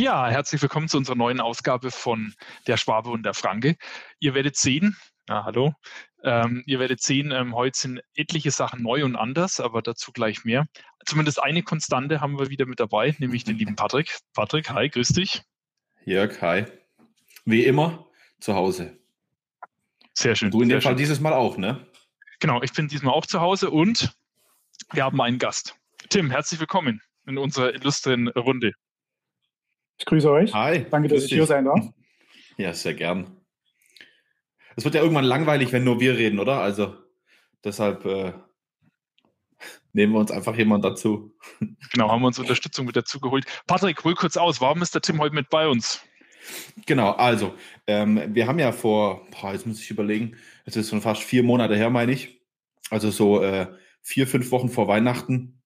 Ja, herzlich willkommen zu unserer neuen Ausgabe von Der Schwabe und der Franke. Ihr werdet sehen, ja, hallo, ähm, ihr werdet sehen, ähm, heute sind etliche Sachen neu und anders, aber dazu gleich mehr. Zumindest eine Konstante haben wir wieder mit dabei, nämlich den lieben Patrick. Patrick, hi, grüß dich. Jörg, hi. Wie immer, zu Hause. Sehr schön. Du in dem Fall dieses Mal auch, ne? Genau, ich bin diesmal auch zu Hause und wir haben einen Gast. Tim, herzlich willkommen in unserer illustren Runde. Ich grüße euch. Hi. Danke, dass ich hier sein darf. Ja, sehr gern. Es wird ja irgendwann langweilig, wenn nur wir reden, oder? Also deshalb äh, nehmen wir uns einfach jemand dazu. Genau, haben wir uns Unterstützung mit dazu geholt. Patrick, hol kurz aus, warum ist der Tim heute mit bei uns? Genau, also ähm, wir haben ja vor, boah, jetzt muss ich überlegen, es ist schon fast vier Monate her, meine ich. Also so äh, vier, fünf Wochen vor Weihnachten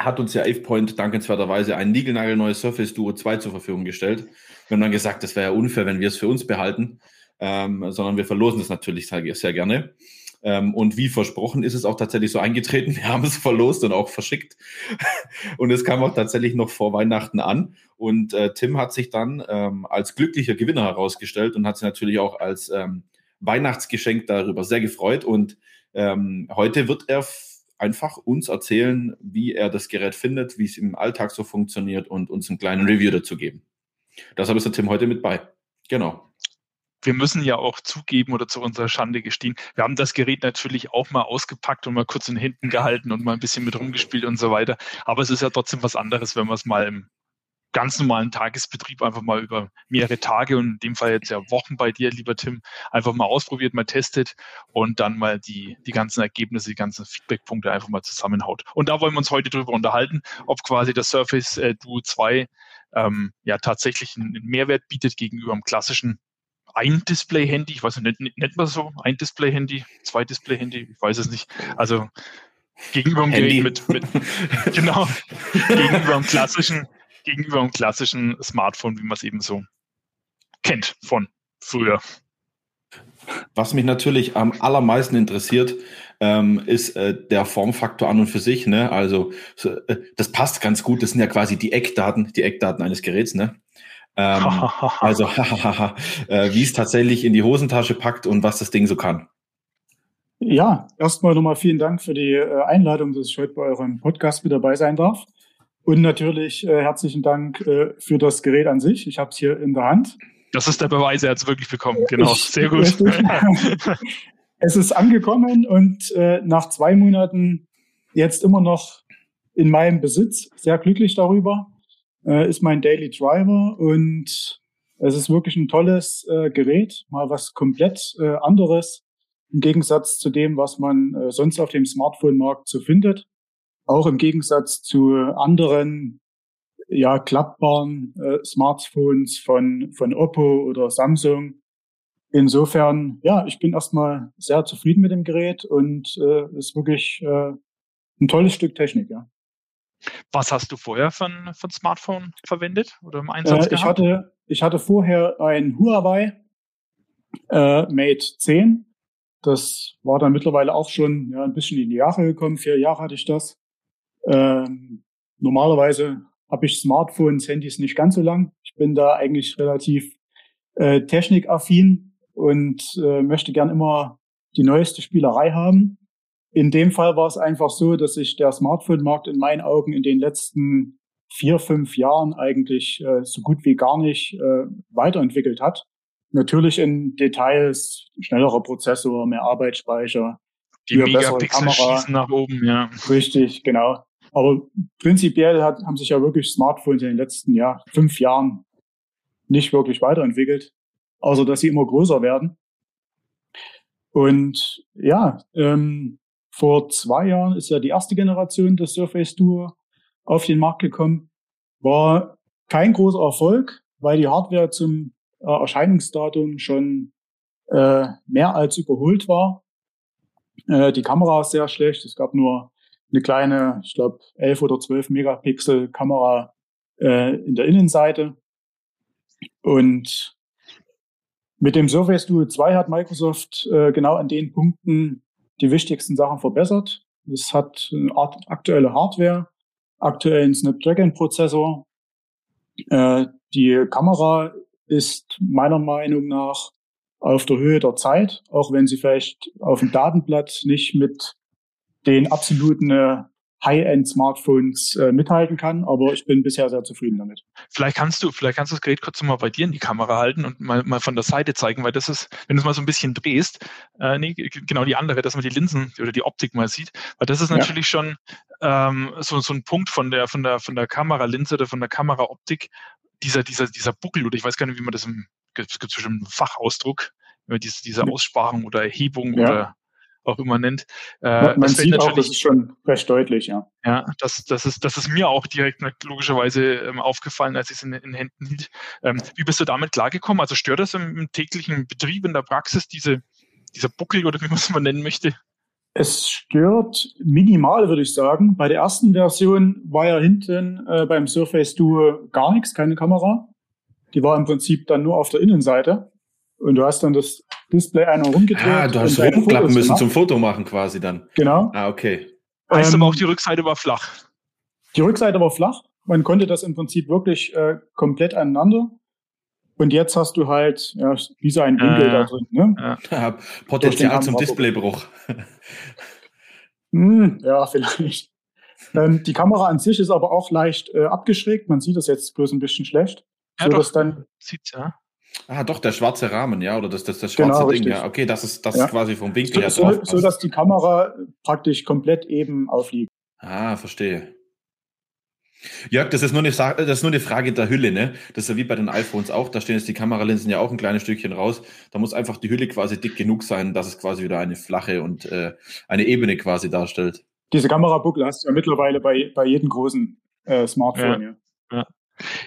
hat uns ja AvePoint dankenswerterweise ein niegelnagelneues Surface Duo 2 zur Verfügung gestellt. Wir haben dann gesagt, das wäre ja unfair, wenn wir es für uns behalten, ähm, sondern wir verlosen es natürlich sehr, sehr gerne. Ähm, und wie versprochen ist es auch tatsächlich so eingetreten. Wir haben es verlost und auch verschickt. und es kam auch tatsächlich noch vor Weihnachten an. Und äh, Tim hat sich dann ähm, als glücklicher Gewinner herausgestellt und hat sich natürlich auch als ähm, Weihnachtsgeschenk darüber sehr gefreut. Und ähm, heute wird er einfach uns erzählen, wie er das Gerät findet, wie es im Alltag so funktioniert und uns einen kleinen Review dazu geben. Deshalb ist der Tim heute mit bei. Genau. Wir müssen ja auch zugeben oder zu unserer Schande gestehen, wir haben das Gerät natürlich auch mal ausgepackt und mal kurz in hinten gehalten und mal ein bisschen mit rumgespielt und so weiter. Aber es ist ja trotzdem was anderes, wenn man es mal im ganz normalen Tagesbetrieb einfach mal über mehrere Tage und in dem Fall jetzt ja Wochen bei dir, lieber Tim, einfach mal ausprobiert, mal testet und dann mal die, die ganzen Ergebnisse, die ganzen Feedbackpunkte einfach mal zusammenhaut. Und da wollen wir uns heute drüber unterhalten, ob quasi das Surface äh, Duo 2 ähm, ja tatsächlich einen Mehrwert bietet gegenüber einem klassischen ein Display-Handy, ich weiß nicht, nennt man so, ein Display-Handy, zwei Display-Handy, ich weiß es nicht. Also gegenüber einem Gerät mit, mit genau, gegenüber einem klassischen gegenüber einem klassischen Smartphone, wie man es eben so kennt von früher. Was mich natürlich am allermeisten interessiert, ähm, ist äh, der Formfaktor an und für sich. Ne? Also so, äh, das passt ganz gut. Das sind ja quasi die Eckdaten, die Eckdaten eines Geräts. Ne? Ähm, also äh, wie es tatsächlich in die Hosentasche packt und was das Ding so kann. Ja, erstmal nochmal vielen Dank für die äh, Einladung, dass ich heute bei eurem Podcast mit dabei sein darf. Und natürlich äh, herzlichen Dank äh, für das Gerät an sich. Ich habe es hier in der Hand. Das ist der Beweis, er hat es wirklich bekommen. Genau, ich, sehr gut. es ist angekommen und äh, nach zwei Monaten jetzt immer noch in meinem Besitz. Sehr glücklich darüber. Äh, ist mein Daily Driver und es ist wirklich ein tolles äh, Gerät. Mal was komplett äh, anderes im Gegensatz zu dem, was man äh, sonst auf dem Smartphone-Markt so findet auch im Gegensatz zu anderen ja, klappbaren äh, Smartphones von, von Oppo oder Samsung. Insofern, ja, ich bin erstmal sehr zufrieden mit dem Gerät und äh, ist wirklich äh, ein tolles Stück Technik, ja. Was hast du vorher von, von Smartphone verwendet oder im Einsatz äh, ich Hatte, ich hatte vorher ein Huawei äh, Mate 10. Das war dann mittlerweile auch schon ja, ein bisschen in die Jahre gekommen. Vier Jahre hatte ich das. Ähm, normalerweise habe ich Smartphones, Handys nicht ganz so lang. Ich bin da eigentlich relativ äh, technikaffin und äh, möchte gern immer die neueste Spielerei haben. In dem Fall war es einfach so, dass sich der Smartphone-Markt in meinen Augen in den letzten vier, fünf Jahren eigentlich äh, so gut wie gar nicht äh, weiterentwickelt hat. Natürlich in Details, schnellerer Prozessor, mehr Arbeitsspeicher, die Megapixel schießen nach oben, ja. Richtig, genau. Aber prinzipiell hat, haben sich ja wirklich Smartphones in den letzten ja, fünf Jahren nicht wirklich weiterentwickelt, außer dass sie immer größer werden. Und ja, ähm, vor zwei Jahren ist ja die erste Generation des Surface Duo auf den Markt gekommen. War kein großer Erfolg, weil die Hardware zum äh, Erscheinungsdatum schon äh, mehr als überholt war. Äh, die Kamera ist sehr schlecht. Es gab nur eine kleine, ich glaube, 11 oder 12 Megapixel Kamera äh, in der Innenseite. Und mit dem Surface Duo 2 hat Microsoft äh, genau an den Punkten die wichtigsten Sachen verbessert. Es hat eine Art aktuelle Hardware, aktuellen Snapdragon-Prozessor. Äh, die Kamera ist meiner Meinung nach auf der Höhe der Zeit, auch wenn sie vielleicht auf dem Datenblatt nicht mit den absoluten äh, High-End-Smartphones äh, mithalten kann, aber ich bin bisher sehr zufrieden damit. Vielleicht kannst du, vielleicht kannst du das Gerät kurz mal bei dir in die Kamera halten und mal, mal von der Seite zeigen, weil das ist, wenn du es mal so ein bisschen drehst, äh, nee, genau die andere, dass man die Linsen oder die Optik mal sieht, weil das ist natürlich ja. schon ähm, so, so ein Punkt von der, von der, von der Kameralinse oder von der Kameraoptik, dieser, dieser, dieser Buckel, oder ich weiß gar nicht, wie man das im, es gibt bestimmt einen Fachausdruck, diese, diese Aussparung oder Erhebung ja. oder auch immer nennt. Äh, man, sieht auch, das ist schon recht deutlich, ja. Ja, das, das, ist, das ist mir auch direkt logischerweise ähm, aufgefallen, als ich es in, in Händen hielt. Ähm, wie bist du damit klargekommen? Also stört das im, im, täglichen Betrieb, in der Praxis, diese, dieser Buckel oder wie man es mal nennen möchte? Es stört minimal, würde ich sagen. Bei der ersten Version war ja hinten äh, beim Surface Duo gar nichts, keine Kamera. Die war im Prinzip dann nur auf der Innenseite. Und du hast dann das Display einmal rumgedreht. Ah, du hast rumklappen müssen gemacht. zum Foto machen quasi dann. Genau. Ah, okay. Heißt ähm, aber auch, die Rückseite war flach. Die Rückseite war flach. Man konnte das im Prinzip wirklich äh, komplett aneinander. Und jetzt hast du halt ja, wie so ein Winkel äh, da drin. Ne? Ja. Potenzial zum Displaybruch. hm, ja, vielleicht. Ähm, die Kamera an sich ist aber auch leicht äh, abgeschrägt. Man sieht das jetzt bloß ein bisschen schlecht. Ja, so, doch, dann sieht's, ja. Ah, doch, der schwarze Rahmen, ja, oder das, das, das schwarze genau, Ding, richtig. ja. Okay, das ist, das ja. ist quasi vom Winkel so, her so, so, dass die Kamera praktisch komplett eben aufliegt. Ah, verstehe. Jörg, das ist, nur eine, das ist nur eine Frage der Hülle, ne? Das ist ja wie bei den iPhones auch. Da stehen jetzt die Kameralinsen ja auch ein kleines Stückchen raus. Da muss einfach die Hülle quasi dick genug sein, dass es quasi wieder eine flache und äh, eine Ebene quasi darstellt. Diese Kamerabuckel hast du ja mittlerweile bei, bei jedem großen äh, Smartphone. Ja. ja.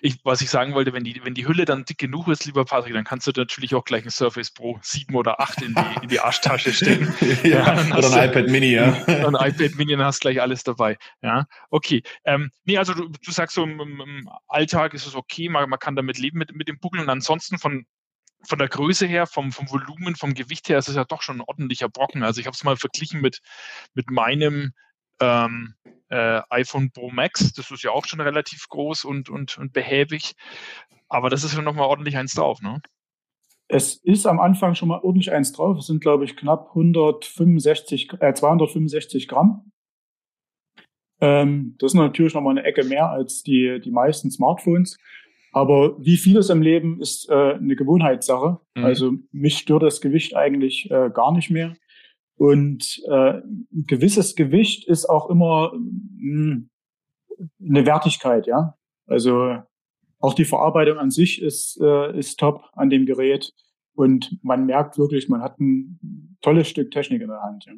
Ich, was ich sagen wollte, wenn die, wenn die Hülle dann dick genug ist, lieber Patrick, dann kannst du natürlich auch gleich ein Surface Pro 7 oder 8 in die, in die Arschtasche stecken. ja, ja oder ein iPad Mini, ja. ein iPad Mini, dann hast du gleich alles dabei. Ja, okay. Ähm, nee, also du, du sagst so, im, im, Alltag ist es okay, man, man kann damit leben mit, mit dem Buckel und ansonsten von, von der Größe her, vom, vom Volumen, vom Gewicht her ist es ja doch schon ein ordentlicher Brocken. Also ich habe es mal verglichen mit, mit meinem ähm, äh, iPhone Pro Max. Das ist ja auch schon relativ groß und, und, und behäbig. Aber das ist ja nochmal ordentlich eins drauf, ne? Es ist am Anfang schon mal ordentlich eins drauf. Es sind, glaube ich, knapp 165, äh, 265 Gramm. Ähm, das ist natürlich nochmal eine Ecke mehr als die, die meisten Smartphones. Aber wie vieles im Leben ist äh, eine Gewohnheitssache. Mhm. Also mich stört das Gewicht eigentlich äh, gar nicht mehr. Und äh, ein gewisses Gewicht ist auch immer mh, hm, eine Wertigkeit, ja. Also auch die Verarbeitung an sich ist, äh, ist top an dem Gerät. Und man merkt wirklich, man hat ein tolles Stück Technik in der Hand. Ja.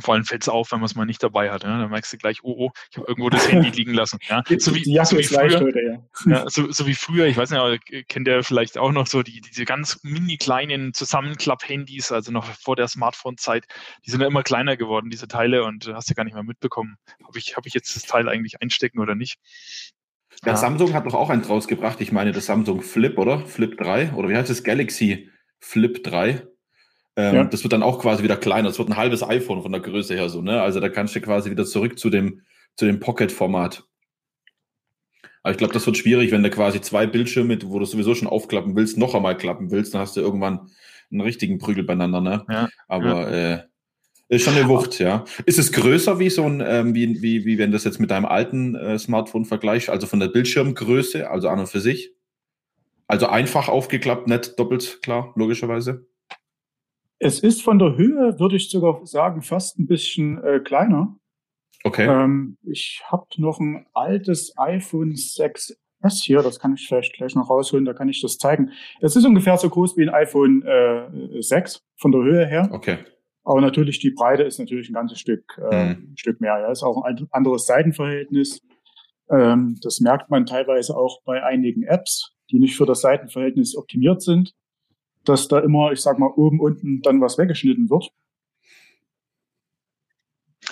Vor allem fällt es auf, wenn man es mal nicht dabei hat. Ja? Dann merkst du gleich, oh, oh, ich habe irgendwo das Handy liegen lassen. Ja? So wie, so wie früher, heute, ja. ja so, so, wie früher, ich weiß nicht, aber kennt ihr vielleicht auch noch so die, diese ganz mini kleinen Zusammenklapp-Handys, also noch vor der Smartphone-Zeit, die sind ja immer kleiner geworden, diese Teile, und hast ja gar nicht mehr mitbekommen, habe ich, hab ich jetzt das Teil eigentlich einstecken oder nicht. Ja, Samsung hat doch auch eins rausgebracht. Ich meine, das Samsung Flip, oder? Flip 3? Oder wie heißt das? Galaxy Flip 3? Ähm, ja. Das wird dann auch quasi wieder kleiner. Das wird ein halbes iPhone von der Größe her so, ne? Also da kannst du quasi wieder zurück zu dem, zu dem Pocket-Format. Aber ich glaube, das wird schwierig, wenn du quasi zwei Bildschirme, wo du sowieso schon aufklappen willst, noch einmal klappen willst, dann hast du irgendwann einen richtigen Prügel beieinander, ne? Ja, Aber ja. Äh, ist schon eine Wucht, ja. Ist es größer wie so ein, ähm, wie, wie, wie wenn das jetzt mit deinem alten äh, Smartphone vergleichst, also von der Bildschirmgröße, also an und für sich? Also einfach aufgeklappt, nicht doppelt klar, logischerweise. Es ist von der Höhe, würde ich sogar sagen, fast ein bisschen äh, kleiner. Okay. Ähm, ich habe noch ein altes iPhone 6S hier, das kann ich vielleicht gleich noch rausholen, da kann ich das zeigen. Es ist ungefähr so groß wie ein iPhone äh, 6 von der Höhe her. Okay. Aber natürlich die Breite ist natürlich ein ganzes Stück, äh, mhm. ein Stück mehr. Ja, ist auch ein anderes Seitenverhältnis. Ähm, das merkt man teilweise auch bei einigen Apps, die nicht für das Seitenverhältnis optimiert sind dass da immer, ich sag mal, oben, unten dann was weggeschnitten wird.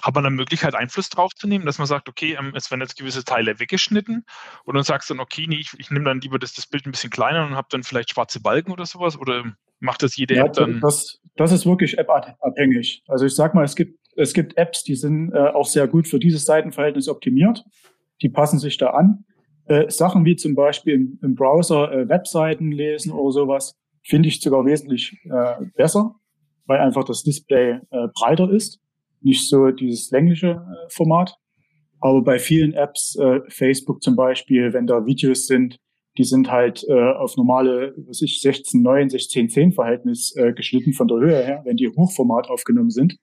Hat man eine Möglichkeit, Einfluss drauf zu nehmen, dass man sagt, okay, ähm, es werden jetzt gewisse Teile weggeschnitten und dann sagst du dann, okay, nee, ich, ich nehme dann lieber das, das Bild ein bisschen kleiner und habe dann vielleicht schwarze Balken oder sowas oder macht das jede ja, App dann? Das, das ist wirklich App-abhängig. Also ich sag mal, es gibt, es gibt Apps, die sind äh, auch sehr gut für dieses Seitenverhältnis optimiert. Die passen sich da an. Äh, Sachen wie zum Beispiel im, im Browser äh, Webseiten lesen oder sowas, finde ich sogar wesentlich äh, besser, weil einfach das Display äh, breiter ist, nicht so dieses längliche äh, Format. Aber bei vielen Apps, äh, Facebook zum Beispiel, wenn da Videos sind, die sind halt äh, auf normale, was ich, 16:9, 16:10 Verhältnis äh, geschnitten von der Höhe her, wenn die Hochformat aufgenommen sind.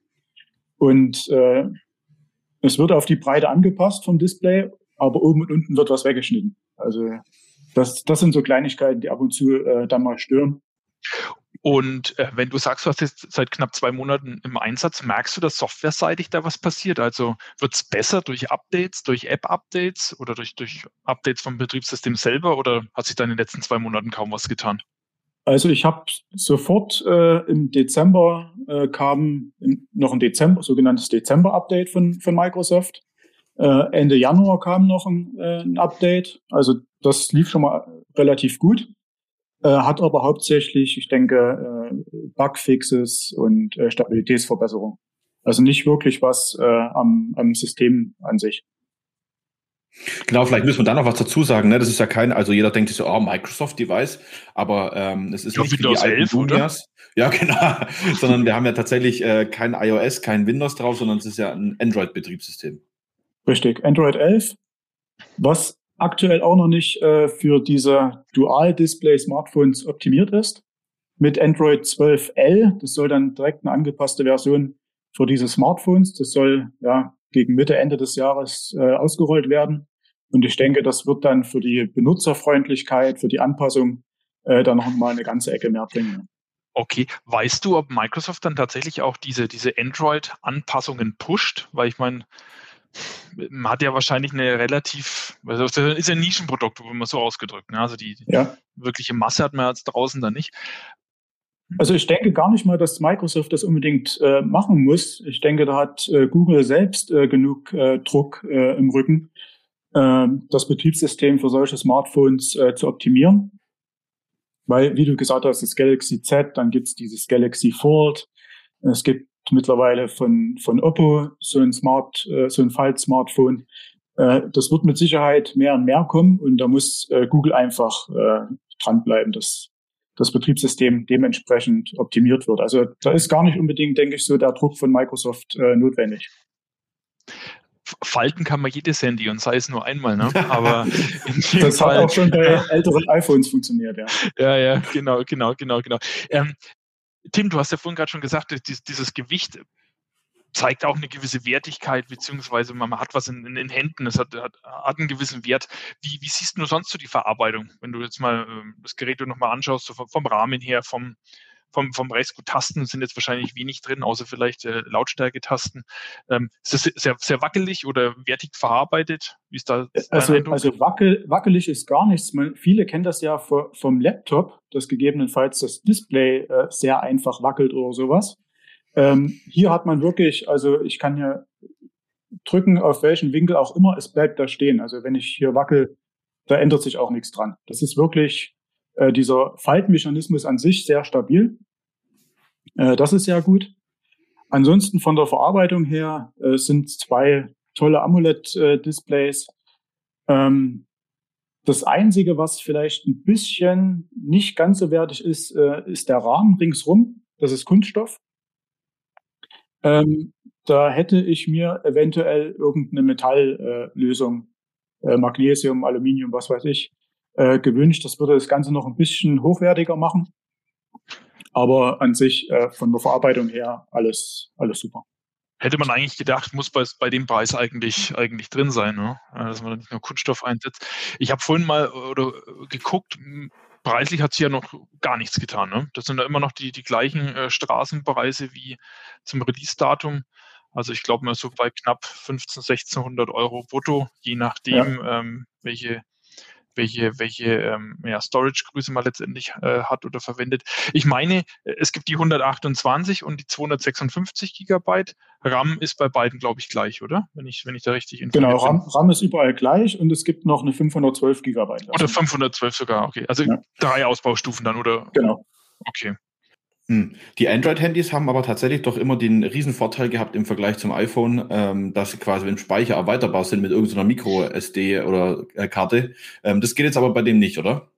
Und äh, es wird auf die Breite angepasst vom Display, aber oben und unten wird was weggeschnitten. Also das, das sind so Kleinigkeiten, die ab und zu äh, dann mal stören. Und äh, wenn du sagst, du hast jetzt seit knapp zwei Monaten im Einsatz, merkst du, dass softwareseitig da was passiert? Also wird es besser durch Updates, durch App-Updates oder durch, durch Updates vom Betriebssystem selber oder hat sich da in den letzten zwei Monaten kaum was getan? Also ich habe sofort äh, im Dezember äh, kam noch ein Dezember, sogenanntes Dezember-Update von, von Microsoft. Äh, Ende Januar kam noch ein, äh, ein Update. Also das lief schon mal relativ gut. Äh, hat aber hauptsächlich, ich denke, äh, Bugfixes und äh, Stabilitätsverbesserung. Also nicht wirklich was äh, am, am System an sich. Genau, vielleicht müssen wir da noch was dazu sagen. Ne? Das ist ja kein, also jeder denkt sich so, oh, Microsoft-Device, aber ähm, es ist ja, nicht Windows wie die 11, Juniors. Ja, genau. sondern wir haben ja tatsächlich äh, kein iOS, kein Windows drauf, sondern es ist ja ein Android-Betriebssystem. Richtig, Android 11, was aktuell auch noch nicht äh, für diese Dual-Display-Smartphones optimiert ist. Mit Android 12L, das soll dann direkt eine angepasste Version für diese Smartphones, das soll ja gegen Mitte, Ende des Jahres äh, ausgerollt werden. Und ich denke, das wird dann für die Benutzerfreundlichkeit, für die Anpassung äh, dann noch mal eine ganze Ecke mehr bringen. Okay, weißt du, ob Microsoft dann tatsächlich auch diese, diese Android-Anpassungen pusht? Weil ich meine, man hat ja wahrscheinlich eine relativ, also das ist ja ein Nischenprodukt, wo man so ausgedrückt. Ne? Also die, ja. wirkliche Masse hat man jetzt draußen da nicht. Also ich denke gar nicht mal, dass Microsoft das unbedingt äh, machen muss. Ich denke, da hat äh, Google selbst äh, genug äh, Druck äh, im Rücken, äh, das Betriebssystem für solche Smartphones äh, zu optimieren. Weil, wie du gesagt hast, das Galaxy Z, dann gibt's dieses Galaxy Fold, es gibt mittlerweile von, von Oppo so ein Smart, äh, so ein Fall-Smartphone. Äh, das wird mit Sicherheit mehr und mehr kommen und da muss äh, Google einfach dranbleiben, dass das Betriebssystem dementsprechend optimiert wird. Also da ist gar nicht unbedingt, denke ich, so der Druck von Microsoft notwendig. Falten kann man jedes Handy und sei es nur einmal, ne? Aber das Fall, hat auch schon bei älteren iPhones funktioniert, ja. Ja, ja, genau, genau, genau, genau. Ähm, Tim, du hast ja vorhin gerade schon gesagt, dieses Gewicht zeigt auch eine gewisse Wertigkeit, beziehungsweise man hat was in, den Händen, es hat, hat, hat, einen gewissen Wert. Wie, wie, siehst du sonst so die Verarbeitung, wenn du jetzt mal äh, das Gerät nochmal anschaust, so vom, vom, Rahmen her, vom, vom, vom Rest. Gut, Tasten sind jetzt wahrscheinlich wenig drin, außer vielleicht äh, Lautstärke-Tasten. Ähm, ist das sehr, sehr wackelig oder wertig verarbeitet? Wie ist da also, also wackel, wackelig ist gar nichts. Man, viele kennen das ja vom Laptop, dass gegebenenfalls das Display äh, sehr einfach wackelt oder sowas. Ähm, hier hat man wirklich, also ich kann hier drücken, auf welchen Winkel auch immer, es bleibt da stehen. Also wenn ich hier wackel, da ändert sich auch nichts dran. Das ist wirklich äh, dieser Faltmechanismus an sich sehr stabil. Äh, das ist sehr gut. Ansonsten von der Verarbeitung her äh, sind zwei tolle AMOLED-Displays. Ähm, das Einzige, was vielleicht ein bisschen nicht ganz so wertig ist, äh, ist der Rahmen ringsrum. Das ist Kunststoff. Ähm, da hätte ich mir eventuell irgendeine Metalllösung, äh, Magnesium, Aluminium, was weiß ich, äh, gewünscht. Das würde das Ganze noch ein bisschen hochwertiger machen. Aber an sich äh, von der Verarbeitung her alles, alles super. Hätte man eigentlich gedacht, muss bei, bei dem Preis eigentlich, eigentlich drin sein, ne? dass man nicht nur Kunststoff einsetzt. Ich habe vorhin mal oder geguckt, preislich hat sich ja noch gar nichts getan. Ne? Das sind ja immer noch die, die gleichen äh, Straßenpreise wie zum Release-Datum. Also ich glaube mal so bei knapp 15, 1600 Euro brutto, je nachdem, ja. ähm, welche welche, welche ähm, ja, Storage-Größe man letztendlich äh, hat oder verwendet. Ich meine, es gibt die 128 und die 256 Gigabyte. RAM ist bei beiden, glaube ich, gleich, oder? Wenn ich, wenn ich da richtig informiert genau. Genau, RAM, RAM ist überall gleich und es gibt noch eine 512 Gigabyte. Oder 512 sogar, okay. Also ja. drei Ausbaustufen dann, oder? Genau. Okay. Hm. Die Android-Handys haben aber tatsächlich doch immer den riesen Vorteil gehabt im Vergleich zum iPhone, ähm, dass sie quasi im Speicher erweiterbar sind mit irgendeiner Micro-SD oder äh, Karte. Ähm, das geht jetzt aber bei dem nicht, oder?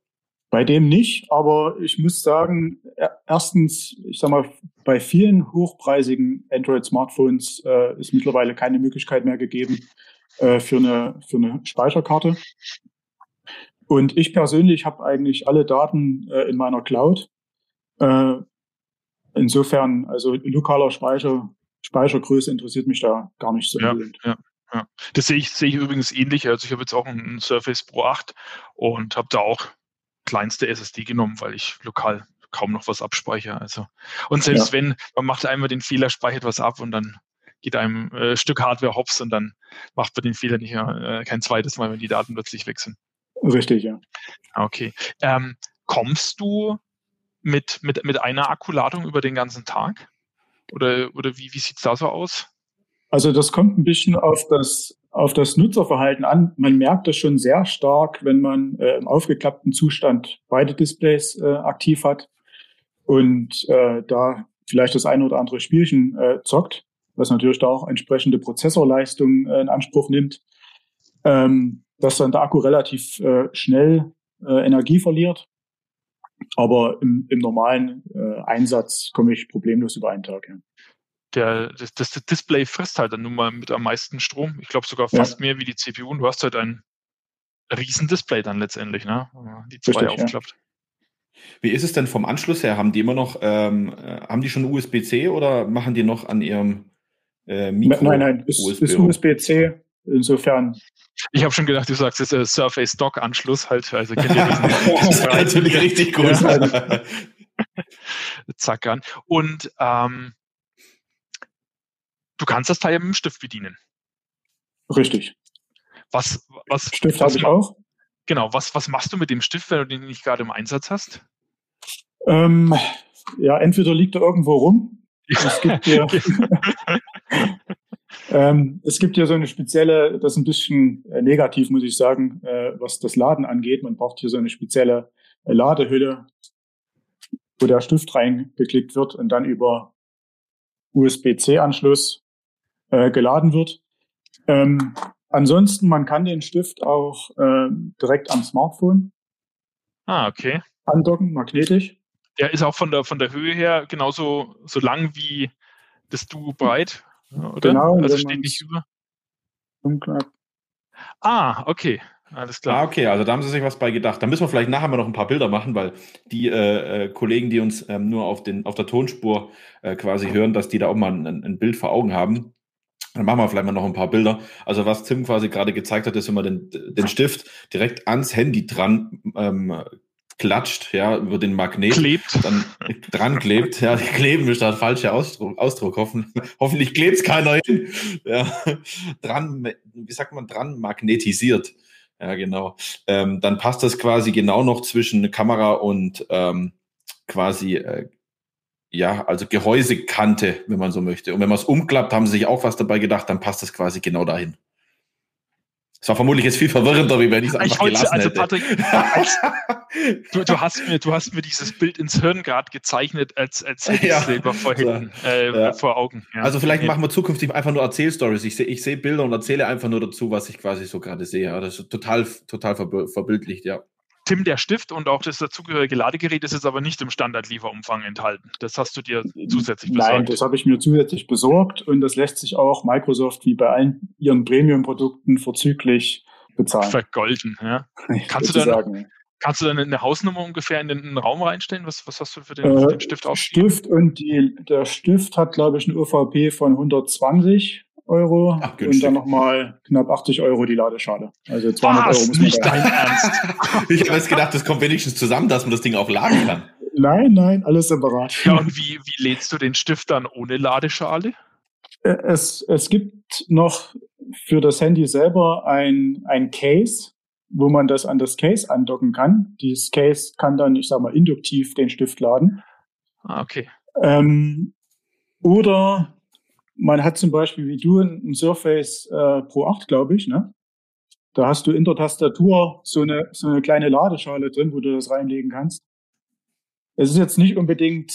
Bei dem nicht, aber ich muss sagen, erstens, ich sag mal, bei vielen hochpreisigen Android-Smartphones äh, ist mittlerweile keine Möglichkeit mehr gegeben äh, für, eine, für eine Speicherkarte. Und ich persönlich habe eigentlich alle Daten äh, in meiner Cloud. Äh, insofern, also lokaler Speicher, Speichergröße interessiert mich da gar nicht so ja, ja, ja. Das sehe ich, sehe ich übrigens ähnlich. Also ich habe jetzt auch einen Surface Pro 8 und habe da auch kleinste SSD genommen, weil ich lokal kaum noch was abspeichere. Also und selbst ja. wenn man macht einmal den Fehler, speichert was ab und dann geht einem äh, Stück Hardware hops und dann macht man den Fehler nicht mehr, äh, kein zweites Mal, wenn die Daten plötzlich wechseln. Richtig, ja. Okay. Ähm, kommst du mit, mit, mit einer Akkuladung über den ganzen Tag? Oder, oder wie, wie sieht es da so aus? Also das kommt ein bisschen auf das, auf das Nutzerverhalten an. Man merkt das schon sehr stark, wenn man äh, im aufgeklappten Zustand beide Displays äh, aktiv hat und äh, da vielleicht das eine oder andere Spielchen äh, zockt, was natürlich da auch entsprechende Prozessorleistung äh, in Anspruch nimmt, ähm, dass dann der Akku relativ äh, schnell äh, Energie verliert aber im, im normalen äh, Einsatz komme ich problemlos über einen Tag. Ja. Der, das, das Display frisst halt dann nun mal mit am meisten Strom. Ich glaube sogar fast ja. mehr wie die CPU. Und du hast halt ein riesen Display dann letztendlich, ne? Die zwei Richtig, aufklappt. Ja. Wie ist es denn vom Anschluss her? Haben die immer noch, ähm, äh, haben die schon USB-C oder machen die noch an ihrem äh, Mikro? Nein, nein, ist USB-C. Insofern ich habe schon gedacht, du sagst jetzt äh, Surface Dock Anschluss halt, also kennt ihr diesen, diesen natürlich richtig gut. Zack an. Und ähm, du kannst das Teil ja mit dem Stift bedienen. Richtig. Was, was Stift habe ich auch. Genau, was, was machst du mit dem Stift, wenn du den nicht gerade im Einsatz hast? Ähm, ja, entweder liegt er irgendwo rum. Es gibt ja, Ähm, es gibt ja so eine spezielle, das ist ein bisschen äh, negativ, muss ich sagen, äh, was das Laden angeht. Man braucht hier so eine spezielle äh, Ladehülle, wo der Stift reingeklickt wird und dann über USB-C-Anschluss äh, geladen wird. Ähm, ansonsten, man kann den Stift auch äh, direkt am Smartphone ah, okay. andocken, magnetisch. Der ist auch von der, von der Höhe her genauso so lang wie das Du breit. Oder? Genau. Also steht nicht über. Ah, okay. Alles klar. Ah, okay, also da haben sie sich was bei gedacht. Da müssen wir vielleicht nachher mal noch ein paar Bilder machen, weil die äh, äh, Kollegen, die uns ähm, nur auf, den, auf der Tonspur äh, quasi hören, dass die da auch mal ein, ein, Bild vor Augen haben. Dann machen wir vielleicht mal noch ein paar Bilder. Also was Tim quasi gerade gezeigt hat, ist, wenn man den, den Stift direkt ans Handy dran ähm, klatscht, ja, über den Magnet. Klebt. Dann dran klebt. Ja, kleben ist der falsche Ausdruck. Ausdruck. Hoffen, hoffentlich klebt es keiner hin. Ja, dran, wie sagt man, dran magnetisiert. Ja, genau. Ähm, dann passt das quasi genau noch zwischen Kamera und ähm, quasi, äh, ja, also Gehäusekante, wenn man so möchte. Und wenn man es umklappt, haben sie sich auch was dabei gedacht, dann passt das quasi genau dahin. Es war vermutlich jetzt viel verwirrender, wie wenn ich es einfach ich gelassen also, hätte. Patrick, du, du, hast mir, du hast mir dieses Bild ins Hirn gerade gezeichnet, als, als hätte ich es selber vor, hinten, äh, ja. vor Augen. Ja. Also vielleicht machen wir zukünftig einfach nur Erzählstories. Ich sehe ich seh Bilder und erzähle einfach nur dazu, was ich quasi so gerade sehe. Das ist total, total verbildlicht, ja. Tim, der Stift und auch das dazugehörige Ladegerät ist jetzt aber nicht im Standardlieferumfang enthalten. Das hast du dir zusätzlich besorgt. Nein, das habe ich mir zusätzlich besorgt und das lässt sich auch Microsoft wie bei allen ihren Premium-Produkten verzüglich bezahlen. Vergolden, ja. Kannst du, dann, kannst du dann eine Hausnummer ungefähr in den Raum reinstellen? Was, was hast du für den, äh, den Stift aus? Stift und die, der Stift hat, glaube ich, eine UVP von 120 Euro Ach, und dann nochmal knapp 80 Euro die Ladeschale. Also 200 Was? Euro muss man nicht dein Ernst. ich habe jetzt gedacht, das kommt wenigstens zusammen, dass man das Ding auch laden kann. Nein, nein, alles separat. Ja, und wie, wie lädst du den Stift dann ohne Ladeschale? Es, es gibt noch für das Handy selber ein, ein Case, wo man das an das Case andocken kann. Dieses Case kann dann, ich sag mal, induktiv den Stift laden. Ah, okay. Ähm, oder man hat zum Beispiel wie du ein Surface äh, Pro 8, glaube ich, ne? Da hast du in der Tastatur so eine, so eine kleine Ladeschale drin, wo du das reinlegen kannst. Es ist jetzt nicht unbedingt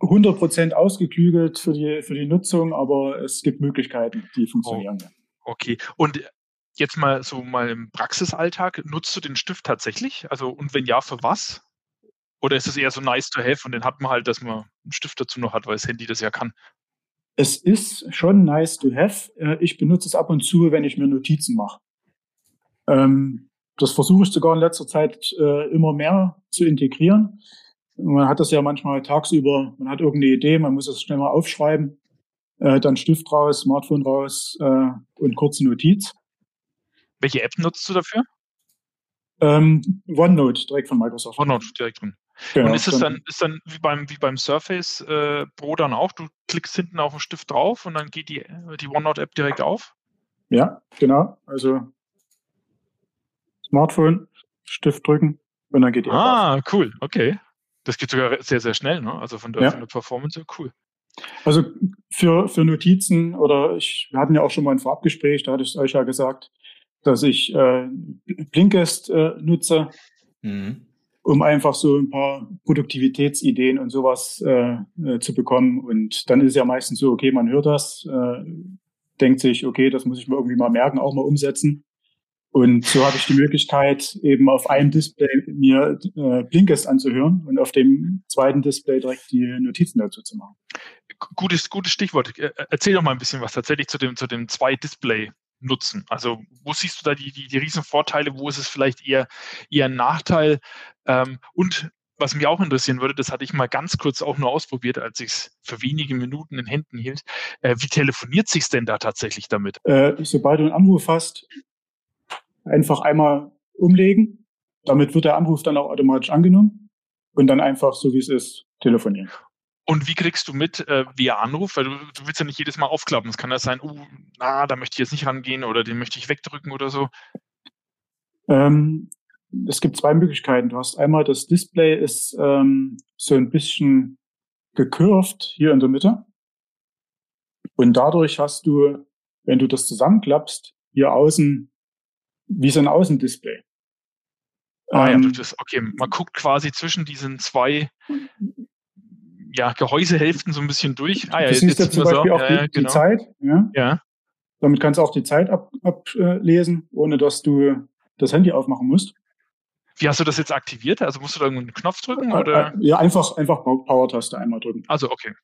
100% ausgeklügelt für die, für die Nutzung, aber es gibt Möglichkeiten, die funktionieren. Oh, okay. Und jetzt mal so mal im Praxisalltag, nutzt du den Stift tatsächlich? Also und wenn ja, für was? Oder ist es eher so nice to have und den hat man halt, dass man einen Stift dazu noch hat, weil das Handy das ja kann? Es ist schon nice to have. Äh, ich benutze es ab und zu, wenn ich mir Notizen mache. Ähm, das versuche ich sogar in letzter Zeit äh, immer mehr zu integrieren. Man hat das ja manchmal tagsüber, man hat irgendeine Idee, man muss es schnell mal aufschreiben, äh, dann Stift raus, Smartphone raus und kurze Notiz. Welche App nutzt du dafür? Ähm, OneNote, direkt von Microsoft. OneNote, direkt drin. Genau, und ist es dann, ist dann wie beim, wie beim Surface äh, Pro dann auch, du klickst hinten auf den Stift drauf und dann geht die, die OneNote-App direkt auf? Ja, genau. Also Smartphone, Stift drücken und dann geht die App Ah, auf. cool, okay. Das geht sogar sehr, sehr schnell, ne? Also von der, ja. von der Performance, cool. Also für, für Notizen oder ich, wir hatten ja auch schon mal ein Vorabgespräch, da hatte ich euch ja gesagt, dass ich äh, Blinkist äh, nutze, mhm. Um einfach so ein paar Produktivitätsideen und sowas äh, äh, zu bekommen. Und dann ist es ja meistens so, okay, man hört das, äh, denkt sich, okay, das muss ich mir irgendwie mal merken, auch mal umsetzen. Und so habe ich die Möglichkeit, eben auf einem Display mir äh, Blinkist anzuhören und auf dem zweiten Display direkt die Notizen dazu zu machen. Gutes, gutes Stichwort. Äh, erzähl doch mal ein bisschen was tatsächlich zu dem, zu dem Zwei-Display nutzen? Also wo siehst du da die, die, die riesen Vorteile, wo ist es vielleicht eher, eher ein Nachteil? Ähm, und was mich auch interessieren würde, das hatte ich mal ganz kurz auch nur ausprobiert, als ich es für wenige Minuten in Händen hielt. Äh, wie telefoniert sich denn da tatsächlich damit? Äh, sobald du einen Anruf hast, einfach einmal umlegen. Damit wird der Anruf dann auch automatisch angenommen und dann einfach, so wie es ist, telefonieren. Und wie kriegst du mit, äh, er Anruf? Weil du, du, willst ja nicht jedes Mal aufklappen. Es kann ja sein, uh, na, da möchte ich jetzt nicht rangehen oder den möchte ich wegdrücken oder so. Ähm, es gibt zwei Möglichkeiten. Du hast einmal das Display ist ähm, so ein bisschen gekurvt hier in der Mitte. Und dadurch hast du, wenn du das zusammenklappst, hier außen wie so ein Außendisplay. Ah ähm, ja, das, okay. Man guckt quasi zwischen diesen zwei ja, Gehäusehälften so ein bisschen durch. Ah, ja, du siehst ja zum Beispiel auch ja, die, genau. die, Zeit. Ja? ja. Damit kannst du auch die Zeit ablesen, ab, ohne dass du das Handy aufmachen musst. Wie hast du das jetzt aktiviert? Also musst du da einen Knopf drücken? Oder? Ja, einfach, einfach Power-Taste einmal drücken. Also, okay.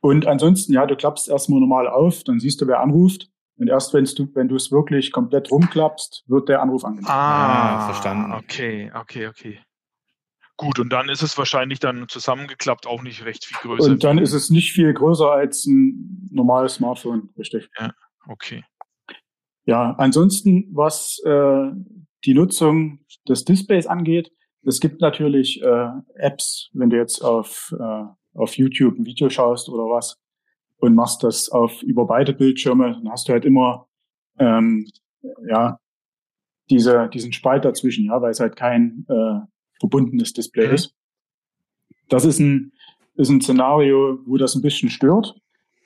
Und ansonsten, ja, du klappst erstmal normal auf, dann siehst du, wer anruft. Und erst wenn du, wenn du es wirklich komplett rumklappst, wird der Anruf angenommen. Ah, ah, verstanden. Okay, okay, okay. Gut, und dann ist es wahrscheinlich dann zusammengeklappt auch nicht recht viel größer. Und dann ist es nicht viel größer als ein normales Smartphone, richtig. Ja, okay. Ja, ansonsten, was äh, die Nutzung des Displays angeht, es gibt natürlich äh, Apps, wenn du jetzt auf, äh, auf YouTube ein Video schaust oder was und machst das auf über beide Bildschirme, dann hast du halt immer ähm, ja diese, diesen Spalt dazwischen, ja, weil es halt kein äh, verbundenes Display mhm. ist. Das ist ein, ist ein Szenario, wo das ein bisschen stört.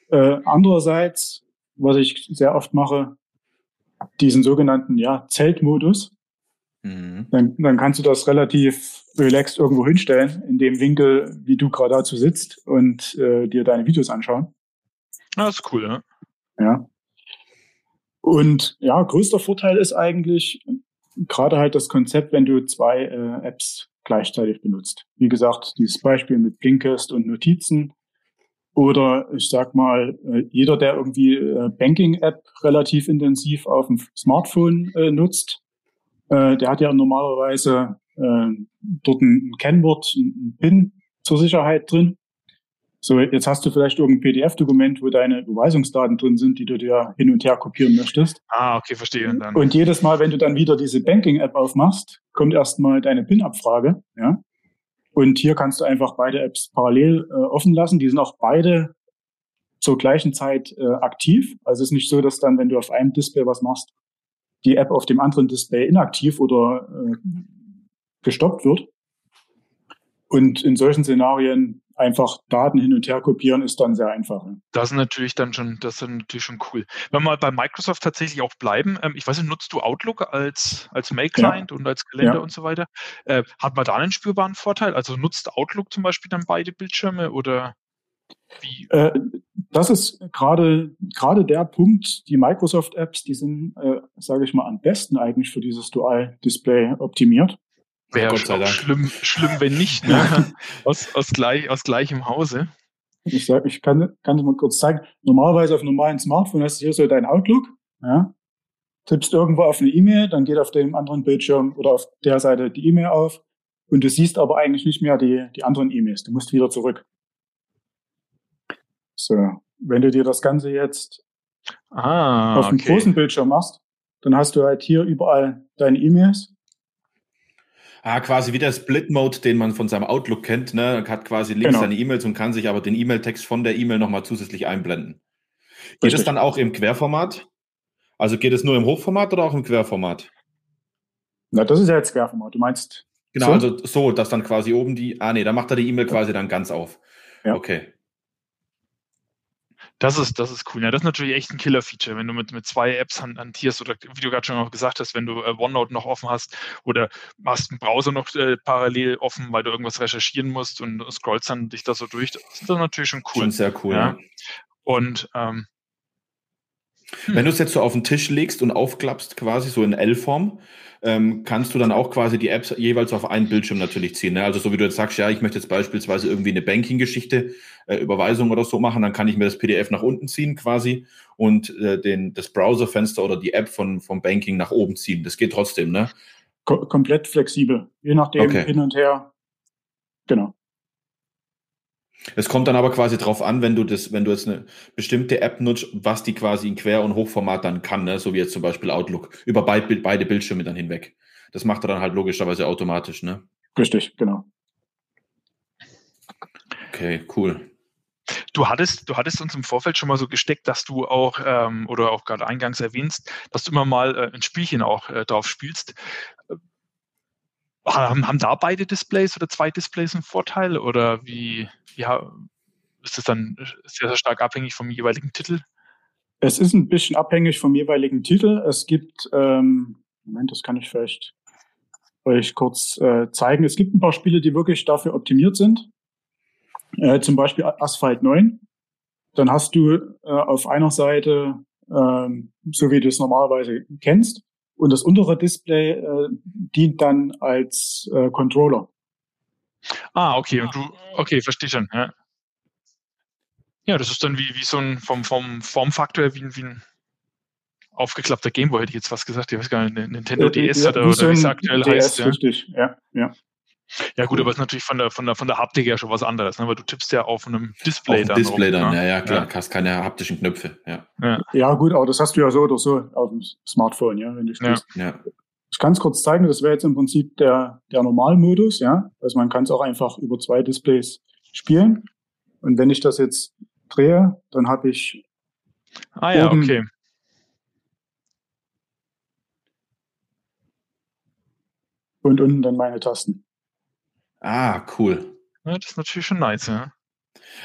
Äh, andererseits, was ich sehr oft mache, diesen sogenannten ja, Zeltmodus. Mhm. Dann, dann kannst du das relativ relaxed irgendwo hinstellen, in dem Winkel, wie du gerade dazu sitzt und äh, dir deine Videos anschauen. Ah, das ist cool, ja. Ja. Und ja, größter Vorteil ist eigentlich, gerade halt das Konzept, wenn du zwei äh, Apps gleichzeitig benutzt. Wie gesagt, dieses Beispiel mit Blinkist und Notizen. Oder ich sag mal, äh, jeder, der irgendwie äh, Banking-App relativ intensiv auf dem Smartphone äh, nutzt, äh, der hat ja normalerweise äh, dort ein Kennwort, ein PIN zur Sicherheit drin. So, jetzt hast du vielleicht irgendein PDF-Dokument, wo deine Überweisungsdaten drin sind, die du dir hin und her kopieren möchtest. Ah, okay, verstehe. Und, dann. und jedes Mal, wenn du dann wieder diese Banking-App aufmachst, kommt erstmal deine PIN-Abfrage. Ja? Und hier kannst du einfach beide Apps parallel äh, offen lassen. Die sind auch beide zur gleichen Zeit äh, aktiv. Also es ist nicht so, dass dann, wenn du auf einem Display was machst, die App auf dem anderen Display inaktiv oder äh, gestoppt wird. Und in solchen Szenarien einfach Daten hin und her kopieren ist dann sehr einfach. Das ist natürlich dann schon, das ist natürlich schon cool. Wenn wir bei Microsoft tatsächlich auch bleiben, ähm, ich weiß nicht, nutzt du Outlook als, als Mail-Client ja. und als Kalender ja. und so weiter? Äh, hat man da einen spürbaren Vorteil? Also nutzt Outlook zum Beispiel dann beide Bildschirme oder? Äh, das ist gerade gerade der Punkt, die Microsoft-Apps, die sind, äh, sage ich mal, am besten eigentlich für dieses Dual-Display optimiert. Wäre oh schlimm, schlimm, wenn nicht, ne? aus, aus, gleich, aus gleichem Hause. Ich, sag, ich kann, kann es mal kurz zeigen. Normalerweise auf einem normalen Smartphone hast du hier so dein Outlook, ja? tippst irgendwo auf eine E-Mail, dann geht auf dem anderen Bildschirm oder auf der Seite die E-Mail auf und du siehst aber eigentlich nicht mehr die, die anderen E-Mails. Du musst wieder zurück. So, wenn du dir das Ganze jetzt ah, auf dem okay. großen Bildschirm machst, dann hast du halt hier überall deine E-Mails Ah, quasi wie der Split-Mode, den man von seinem Outlook kennt. Ne? Hat quasi links genau. seine E-Mails und kann sich aber den E-Mail-Text von der E-Mail nochmal zusätzlich einblenden. Geht Richtig. es dann auch im Querformat? Also geht es nur im Hochformat oder auch im Querformat? Na, das ist ja jetzt Querformat. Du meinst. Genau, so? also so, dass dann quasi oben die. Ah, nee, da macht er die E-Mail quasi dann ganz auf. Ja. Okay. Das ist, das ist cool. Ja, das ist natürlich echt ein Killer-Feature, wenn du mit, mit zwei Apps hantierst oder wie du gerade schon auch gesagt hast, wenn du äh, OneNote noch offen hast oder hast einen Browser noch äh, parallel offen, weil du irgendwas recherchieren musst und scrollst dann dich da so durch. Das ist dann natürlich schon cool. Schon sehr cool. Ja. Und ähm, hm. Wenn du es jetzt so auf den Tisch legst und aufklappst, quasi so in L-Form, ähm, kannst du dann auch quasi die Apps jeweils auf einen Bildschirm natürlich ziehen. Ne? Also so wie du jetzt sagst, ja, ich möchte jetzt beispielsweise irgendwie eine Banking-Geschichte, äh, Überweisung oder so machen, dann kann ich mir das PDF nach unten ziehen quasi und äh, den, das Browserfenster oder die App von, vom Banking nach oben ziehen. Das geht trotzdem, ne? Kom komplett flexibel, je nachdem okay. hin und her. Genau. Es kommt dann aber quasi drauf an, wenn du das, wenn du jetzt eine bestimmte App nutzt, was die quasi in Quer- und Hochformat dann kann, ne? so wie jetzt zum Beispiel Outlook, über beid, beide Bildschirme dann hinweg. Das macht er dann halt logischerweise automatisch, ne? Richtig, genau. Okay, cool. Du hattest, du hattest uns im Vorfeld schon mal so gesteckt, dass du auch, ähm, oder auch gerade eingangs erwähnst, dass du immer mal äh, ein Spielchen auch äh, drauf spielst. Haben, haben da beide Displays oder zwei Displays einen Vorteil oder wie, ja, ist das dann sehr, sehr stark abhängig vom jeweiligen Titel? Es ist ein bisschen abhängig vom jeweiligen Titel. Es gibt, ähm, Moment, das kann ich vielleicht euch kurz äh, zeigen. Es gibt ein paar Spiele, die wirklich dafür optimiert sind. Äh, zum Beispiel Asphalt 9. Dann hast du äh, auf einer Seite, ähm, so wie du es normalerweise kennst, und das untere Display äh, dient dann als äh, Controller. Ah, okay, und du, okay, verstehe schon. Ja. ja, das ist dann wie, wie so ein vom, vom Formfaktor wie, wie ein aufgeklappter Gameboy, hätte ich jetzt was gesagt. Ich weiß gar nicht, Nintendo äh, DS ja, oder, oder wie es aktuell DS, heißt. Ja. Richtig, ja, ja. Ja gut, aber es ist natürlich von der, von der, von der Haptik ja schon was anderes, ne? weil du tippst ja auf einem Display auf dann. Display dann, ne? ja, ja, klar, ja. hast keine haptischen Knöpfe, ja. ja. Ja gut, aber das hast du ja so oder so auf dem Smartphone, ja, wenn du spielst. Ja. ja. Ich kann es kurz zeigen, das wäre jetzt im Prinzip der, der Normalmodus, ja. Also man kann es auch einfach über zwei Displays spielen. Und wenn ich das jetzt drehe, dann habe ich Ah ja, okay. Und unten dann meine Tasten. Ah, cool. Ja, das ist natürlich schon nice, ja.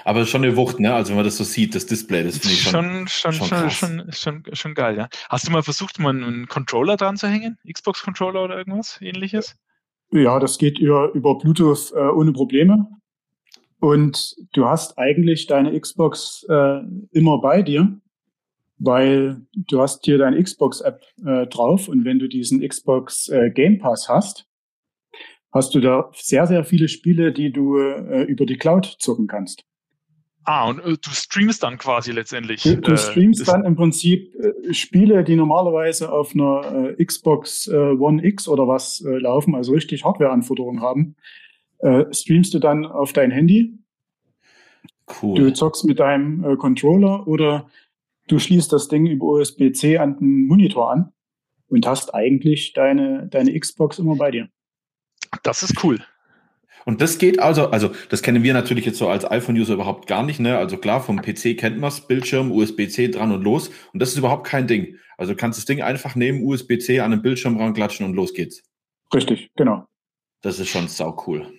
Aber schon eine Wucht, ne? Also wenn man das so sieht, das Display, das finde ich schon, schon, schon, schon, schon, schon, schon, geil, ja. Hast du mal versucht, mal einen Controller dran zu hängen? Xbox-Controller oder irgendwas ähnliches? Ja, das geht über, über Bluetooth äh, ohne Probleme. Und du hast eigentlich deine Xbox äh, immer bei dir, weil du hast hier deine Xbox-App äh, drauf und wenn du diesen Xbox äh, Game Pass hast, hast du da sehr, sehr viele Spiele, die du äh, über die Cloud zocken kannst. Ah, und äh, du streamst dann quasi letztendlich. Du, du äh, streamst dann im Prinzip äh, Spiele, die normalerweise auf einer äh, Xbox äh, One X oder was äh, laufen, also richtig Hardware-Anforderungen haben, äh, streamst du dann auf dein Handy. Cool. Du zockst mit deinem äh, Controller oder du schließt das Ding über USB-C an den Monitor an und hast eigentlich deine, deine Xbox immer bei dir. Das ist cool. Und das geht also, also das kennen wir natürlich jetzt so als iPhone-User überhaupt gar nicht, ne? Also klar, vom PC kennt man es, Bildschirm, USB-C dran und los. Und das ist überhaupt kein Ding. Also du kannst das Ding einfach nehmen, USB-C an den Bildschirm ranklatschen und los geht's. Richtig, genau. Das ist schon sau cool.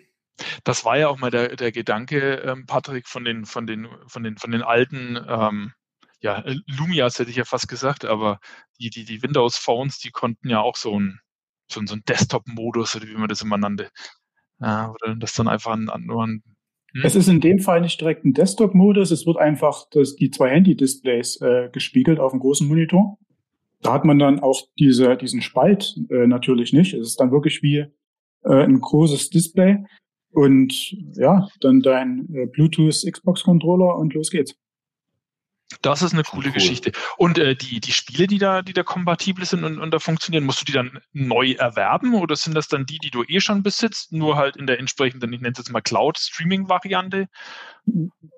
Das war ja auch mal der, der Gedanke, ähm, Patrick, von den, von den, von den, von den alten ähm, ja, Lumias hätte ich ja fast gesagt, aber die, die, die Windows Phones, die konnten ja auch so ein, so ein, so ein Desktop-Modus, oder wie man das immer nannte. Ja, oder das dann einfach an, an ein hm? es ist in dem Fall nicht direkt ein Desktop-Modus, es wird einfach das, die zwei Handy-Displays äh, gespiegelt auf dem großen Monitor. Da hat man dann auch diese, diesen Spalt äh, natürlich nicht. Es ist dann wirklich wie äh, ein großes Display und ja, dann dein äh, Bluetooth Xbox-Controller und los geht's. Das ist eine coole cool. Geschichte. Und äh, die, die Spiele, die da, die da kompatibel sind und, und da funktionieren, musst du die dann neu erwerben oder sind das dann die, die du eh schon besitzt, nur halt in der entsprechenden, ich nenne es jetzt mal Cloud-Streaming-Variante?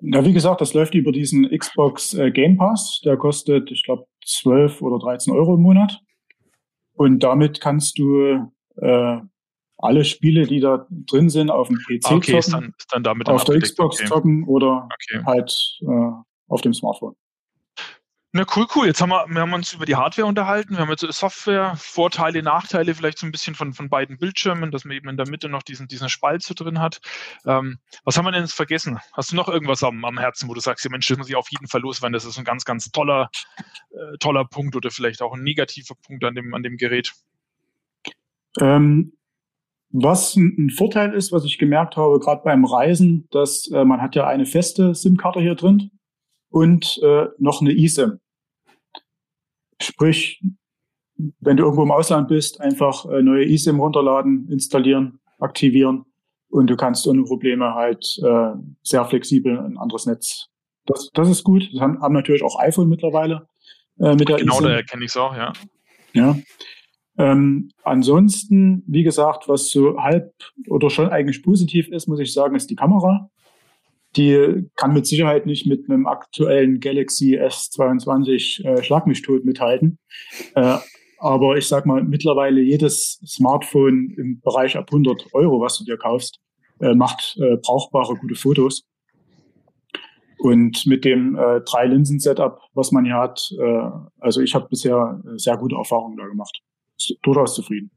Ja, wie gesagt, das läuft über diesen Xbox äh, Game Pass. Der kostet, ich glaube, 12 oder 13 Euro im Monat. Und damit kannst du äh, alle Spiele, die da drin sind, auf dem PC okay, zocken, ist dann, ist dann damit auf der Xbox okay. zocken oder okay. halt äh, auf dem Smartphone. Na cool, cool. Jetzt haben wir, wir haben uns über die Hardware unterhalten. Wir haben jetzt Software, Vorteile, Nachteile, vielleicht so ein bisschen von, von beiden Bildschirmen, dass man eben in der Mitte noch diesen, diesen Spalt so drin hat. Ähm, was haben wir denn jetzt vergessen? Hast du noch irgendwas am, am Herzen, wo du sagst, ja Mensch, das muss ich auf jeden Fall loswerden, das ist ein ganz, ganz toller, äh, toller Punkt oder vielleicht auch ein negativer Punkt an dem, an dem Gerät? Ähm, was ein Vorteil ist, was ich gemerkt habe, gerade beim Reisen, dass äh, man hat ja eine feste SIM-Karte hier drin und äh, noch eine eSIM. Sprich, wenn du irgendwo im Ausland bist, einfach äh, neue eSIM runterladen, installieren, aktivieren und du kannst ohne Probleme halt äh, sehr flexibel ein anderes Netz. Das, das ist gut. Das haben, haben natürlich auch iPhone mittlerweile äh, mit der Genau, eSIM. da kenne ich es auch, ja. Ja. Ähm, ansonsten, wie gesagt, was so halb oder schon eigentlich positiv ist, muss ich sagen, ist die Kamera. Die kann mit Sicherheit nicht mit einem aktuellen Galaxy S22 äh, Schlag mich tot mithalten. Äh, aber ich sag mal, mittlerweile jedes Smartphone im Bereich ab 100 Euro, was du dir kaufst, äh, macht äh, brauchbare, gute Fotos. Und mit dem äh, drei Linsen Setup, was man hier hat, äh, also ich habe bisher äh, sehr gute Erfahrungen da gemacht. Durchaus zufrieden.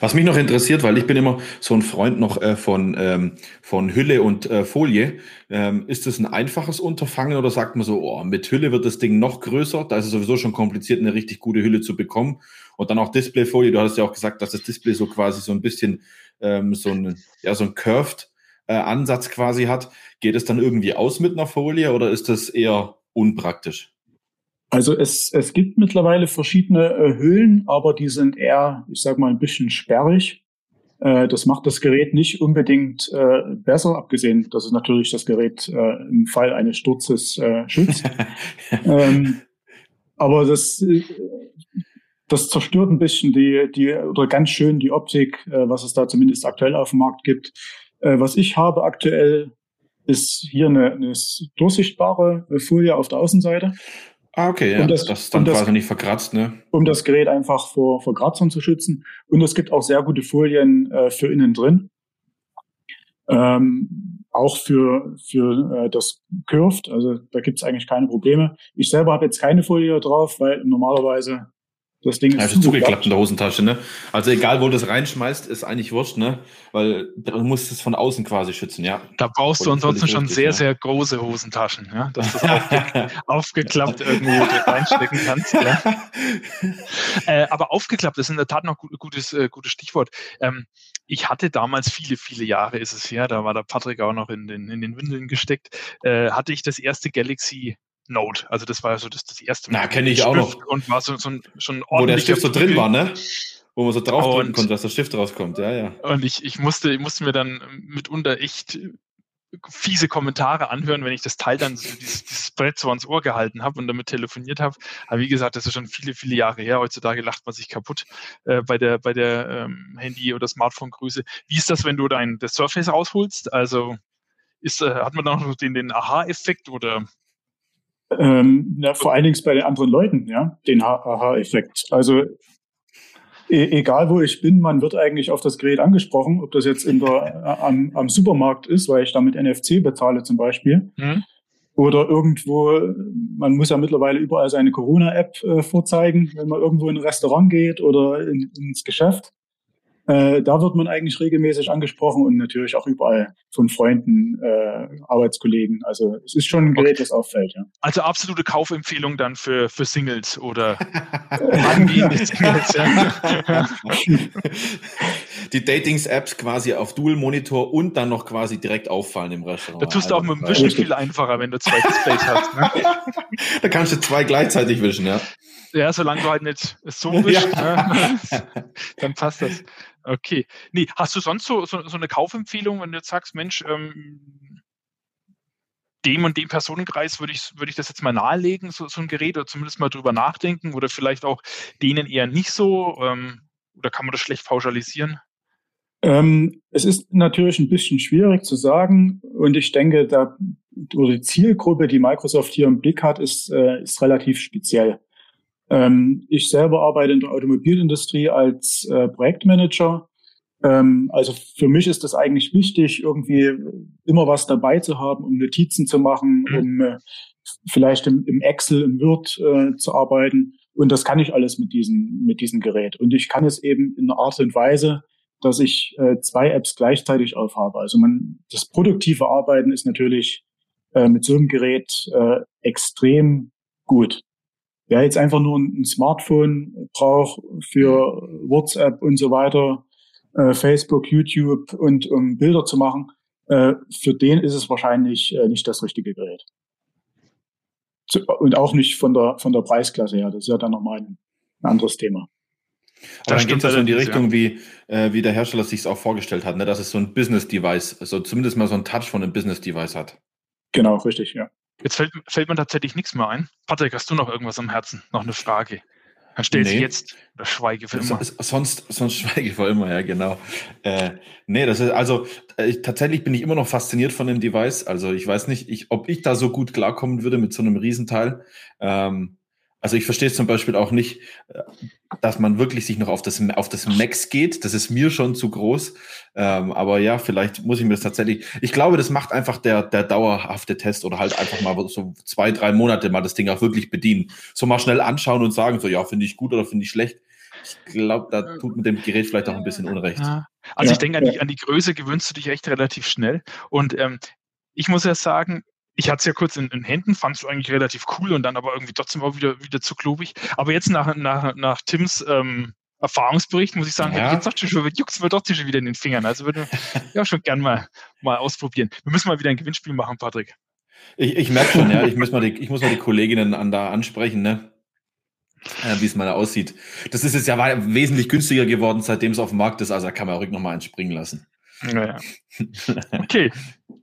Was mich noch interessiert, weil ich bin immer so ein Freund noch äh, von, ähm, von Hülle und äh, Folie. Ähm, ist das ein einfaches Unterfangen oder sagt man so, oh, mit Hülle wird das Ding noch größer? Da ist es sowieso schon kompliziert, eine richtig gute Hülle zu bekommen. Und dann auch Displayfolie. Du hast ja auch gesagt, dass das Display so quasi so ein bisschen ähm, so ein, ja, so ein curved äh, Ansatz quasi hat. Geht es dann irgendwie aus mit einer Folie oder ist das eher unpraktisch? Also es, es gibt mittlerweile verschiedene äh, Hüllen, aber die sind eher, ich sag mal, ein bisschen sperrig. Äh, das macht das Gerät nicht unbedingt äh, besser, abgesehen, dass es natürlich das Gerät äh, im Fall eines Sturzes äh, schützt. ähm, aber das, das zerstört ein bisschen die, die, oder ganz schön die Optik, äh, was es da zumindest aktuell auf dem Markt gibt. Was ich habe aktuell, ist hier eine, eine durchsichtbare Folie auf der Außenseite. Ah, okay, ja. Um das, das ist dann um quasi das, nicht verkratzt, ne? Um das Gerät einfach vor, vor Kratzern zu schützen. Und es gibt auch sehr gute Folien äh, für innen drin. Ähm, auch für, für äh, das Curved, also da gibt es eigentlich keine Probleme. Ich selber habe jetzt keine Folie drauf, weil normalerweise das Ding ist also zugeklappt in der Hosentasche, ne? Also egal, wo du das reinschmeißt, ist eigentlich wurscht, ne? Weil du musst es von außen quasi schützen, ja. Da brauchst du ansonsten schon richtig, sehr, ja. sehr große Hosentaschen, ja? Dass du das aufge aufgeklappt irgendwo reinstecken kannst, ja? äh, aber aufgeklappt ist in der Tat noch ein gutes, äh, gutes Stichwort. Ähm, ich hatte damals viele, viele Jahre ist es her, da war der Patrick auch noch in den, in den Windeln gesteckt, äh, hatte ich das erste Galaxy Note. Also das war so das, das erste Mal. Na, kenne ich auch noch. Und war so, so ein, schon Wo der Stift so drin war, ne? Wo man so draufdrücken konnte, dass der Stift rauskommt, ja, ja. Und ich, ich musste, ich musste mir dann mitunter echt fiese Kommentare anhören, wenn ich das Teil dann so dieses, dieses Brett so ans Ohr gehalten habe und damit telefoniert habe. Aber wie gesagt, das ist schon viele, viele Jahre her. Heutzutage lacht man sich kaputt äh, bei der, bei der ähm, Handy- oder Smartphone-Größe. Wie ist das, wenn du dein das Surface rausholst? Also ist, äh, hat man da noch den, den Aha-Effekt oder ähm, na, vor allen Dingen bei den anderen Leuten, ja, den Aha-Effekt. Also e egal wo ich bin, man wird eigentlich auf das Gerät angesprochen, ob das jetzt in der, äh, am, am Supermarkt ist, weil ich damit NFC bezahle zum Beispiel. Mhm. Oder irgendwo, man muss ja mittlerweile überall seine Corona-App äh, vorzeigen, wenn man irgendwo in ein Restaurant geht oder in, ins Geschäft. Äh, da wird man eigentlich regelmäßig angesprochen und natürlich auch überall von Freunden, äh, Arbeitskollegen. Also es ist schon ein Gerät, das auffällt. Ja. Also absolute Kaufempfehlung dann für, für Singles oder angehende Singles. Ja. Die Datings-Apps quasi auf Dual-Monitor und dann noch quasi direkt auffallen im Restaurant. Da tust du auch mit dem Wischen viel einfacher, wenn du zwei Displays hast. Ne? da kannst du zwei gleichzeitig wischen, ja. Ja, solange du halt nicht so wischst, ja. ne? dann passt das. Okay. Nee, hast du sonst so, so, so eine Kaufempfehlung, wenn du jetzt sagst, Mensch, ähm, dem und dem Personenkreis würde ich, würde ich das jetzt mal nahelegen, so, so ein Gerät, oder zumindest mal drüber nachdenken, oder vielleicht auch denen eher nicht so, ähm, oder kann man das schlecht pauschalisieren? Ähm, es ist natürlich ein bisschen schwierig zu sagen und ich denke, da, oder die Zielgruppe, die Microsoft hier im Blick hat, ist, äh, ist relativ speziell. Ähm, ich selber arbeite in der Automobilindustrie als äh, Projektmanager. Ähm, also für mich ist das eigentlich wichtig, irgendwie immer was dabei zu haben, um Notizen zu machen, mhm. um äh, vielleicht im, im, Excel, im Word äh, zu arbeiten. Und das kann ich alles mit diesem, mit diesem Gerät. Und ich kann es eben in einer Art und Weise, dass ich äh, zwei Apps gleichzeitig aufhabe. Also man, das produktive Arbeiten ist natürlich äh, mit so einem Gerät äh, extrem gut. Wer jetzt einfach nur ein Smartphone braucht für WhatsApp und so weiter, äh, Facebook, YouTube und um Bilder zu machen, äh, für den ist es wahrscheinlich äh, nicht das richtige Gerät. Zu, und auch nicht von der, von der Preisklasse her. Das ist ja dann nochmal ein, ein anderes Thema. Aber dann geht es also in die Richtung, ja. wie, äh, wie der Hersteller sich es auch vorgestellt hat, ne? dass es so ein Business-Device, also zumindest mal so ein Touch von einem Business-Device hat. Genau, richtig, ja. Jetzt fällt, fällt mir tatsächlich nichts mehr ein. Patrick, hast du noch irgendwas am Herzen? Noch eine Frage? Dann stell nee. sie jetzt oder schweige für immer. Sonst, sonst schweige ich für immer, ja, genau. Äh, nee, das ist, also äh, tatsächlich bin ich immer noch fasziniert von dem Device. Also ich weiß nicht, ich, ob ich da so gut klarkommen würde mit so einem Riesenteil. Ähm, also ich verstehe zum Beispiel auch nicht, äh, dass man wirklich sich noch auf das, auf das Max geht. Das ist mir schon zu groß. Ähm, aber ja, vielleicht muss ich mir das tatsächlich. Ich glaube, das macht einfach der, der dauerhafte Test oder halt einfach mal so zwei, drei Monate mal das Ding auch wirklich bedienen. So mal schnell anschauen und sagen, so ja, finde ich gut oder finde ich schlecht. Ich glaube, da tut mit dem Gerät vielleicht auch ein bisschen Unrecht. Ja. Also ja, ich denke, an die, an die Größe gewöhnst du dich echt relativ schnell. Und ähm, ich muss ja sagen, ich hatte es ja kurz in, in Händen, fand es eigentlich relativ cool und dann aber irgendwie trotzdem auch wieder, wieder zu klobig. Aber jetzt nach, nach, nach Tims ähm, Erfahrungsbericht muss ich sagen, ja. jetzt sagt schon, juckt mir doch schon wieder in den Fingern. Also würde ich ja schon gern mal, mal ausprobieren. Wir müssen mal wieder ein Gewinnspiel machen, Patrick. Ich, ich merke schon, ja, ich muss mal die, ich muss mal die Kolleginnen an da ansprechen, ne? Äh, wie es mal aussieht. Das ist jetzt ja wesentlich günstiger geworden, seitdem es auf dem Markt ist, also da kann man ruhig nochmal einspringen lassen. Naja. Okay,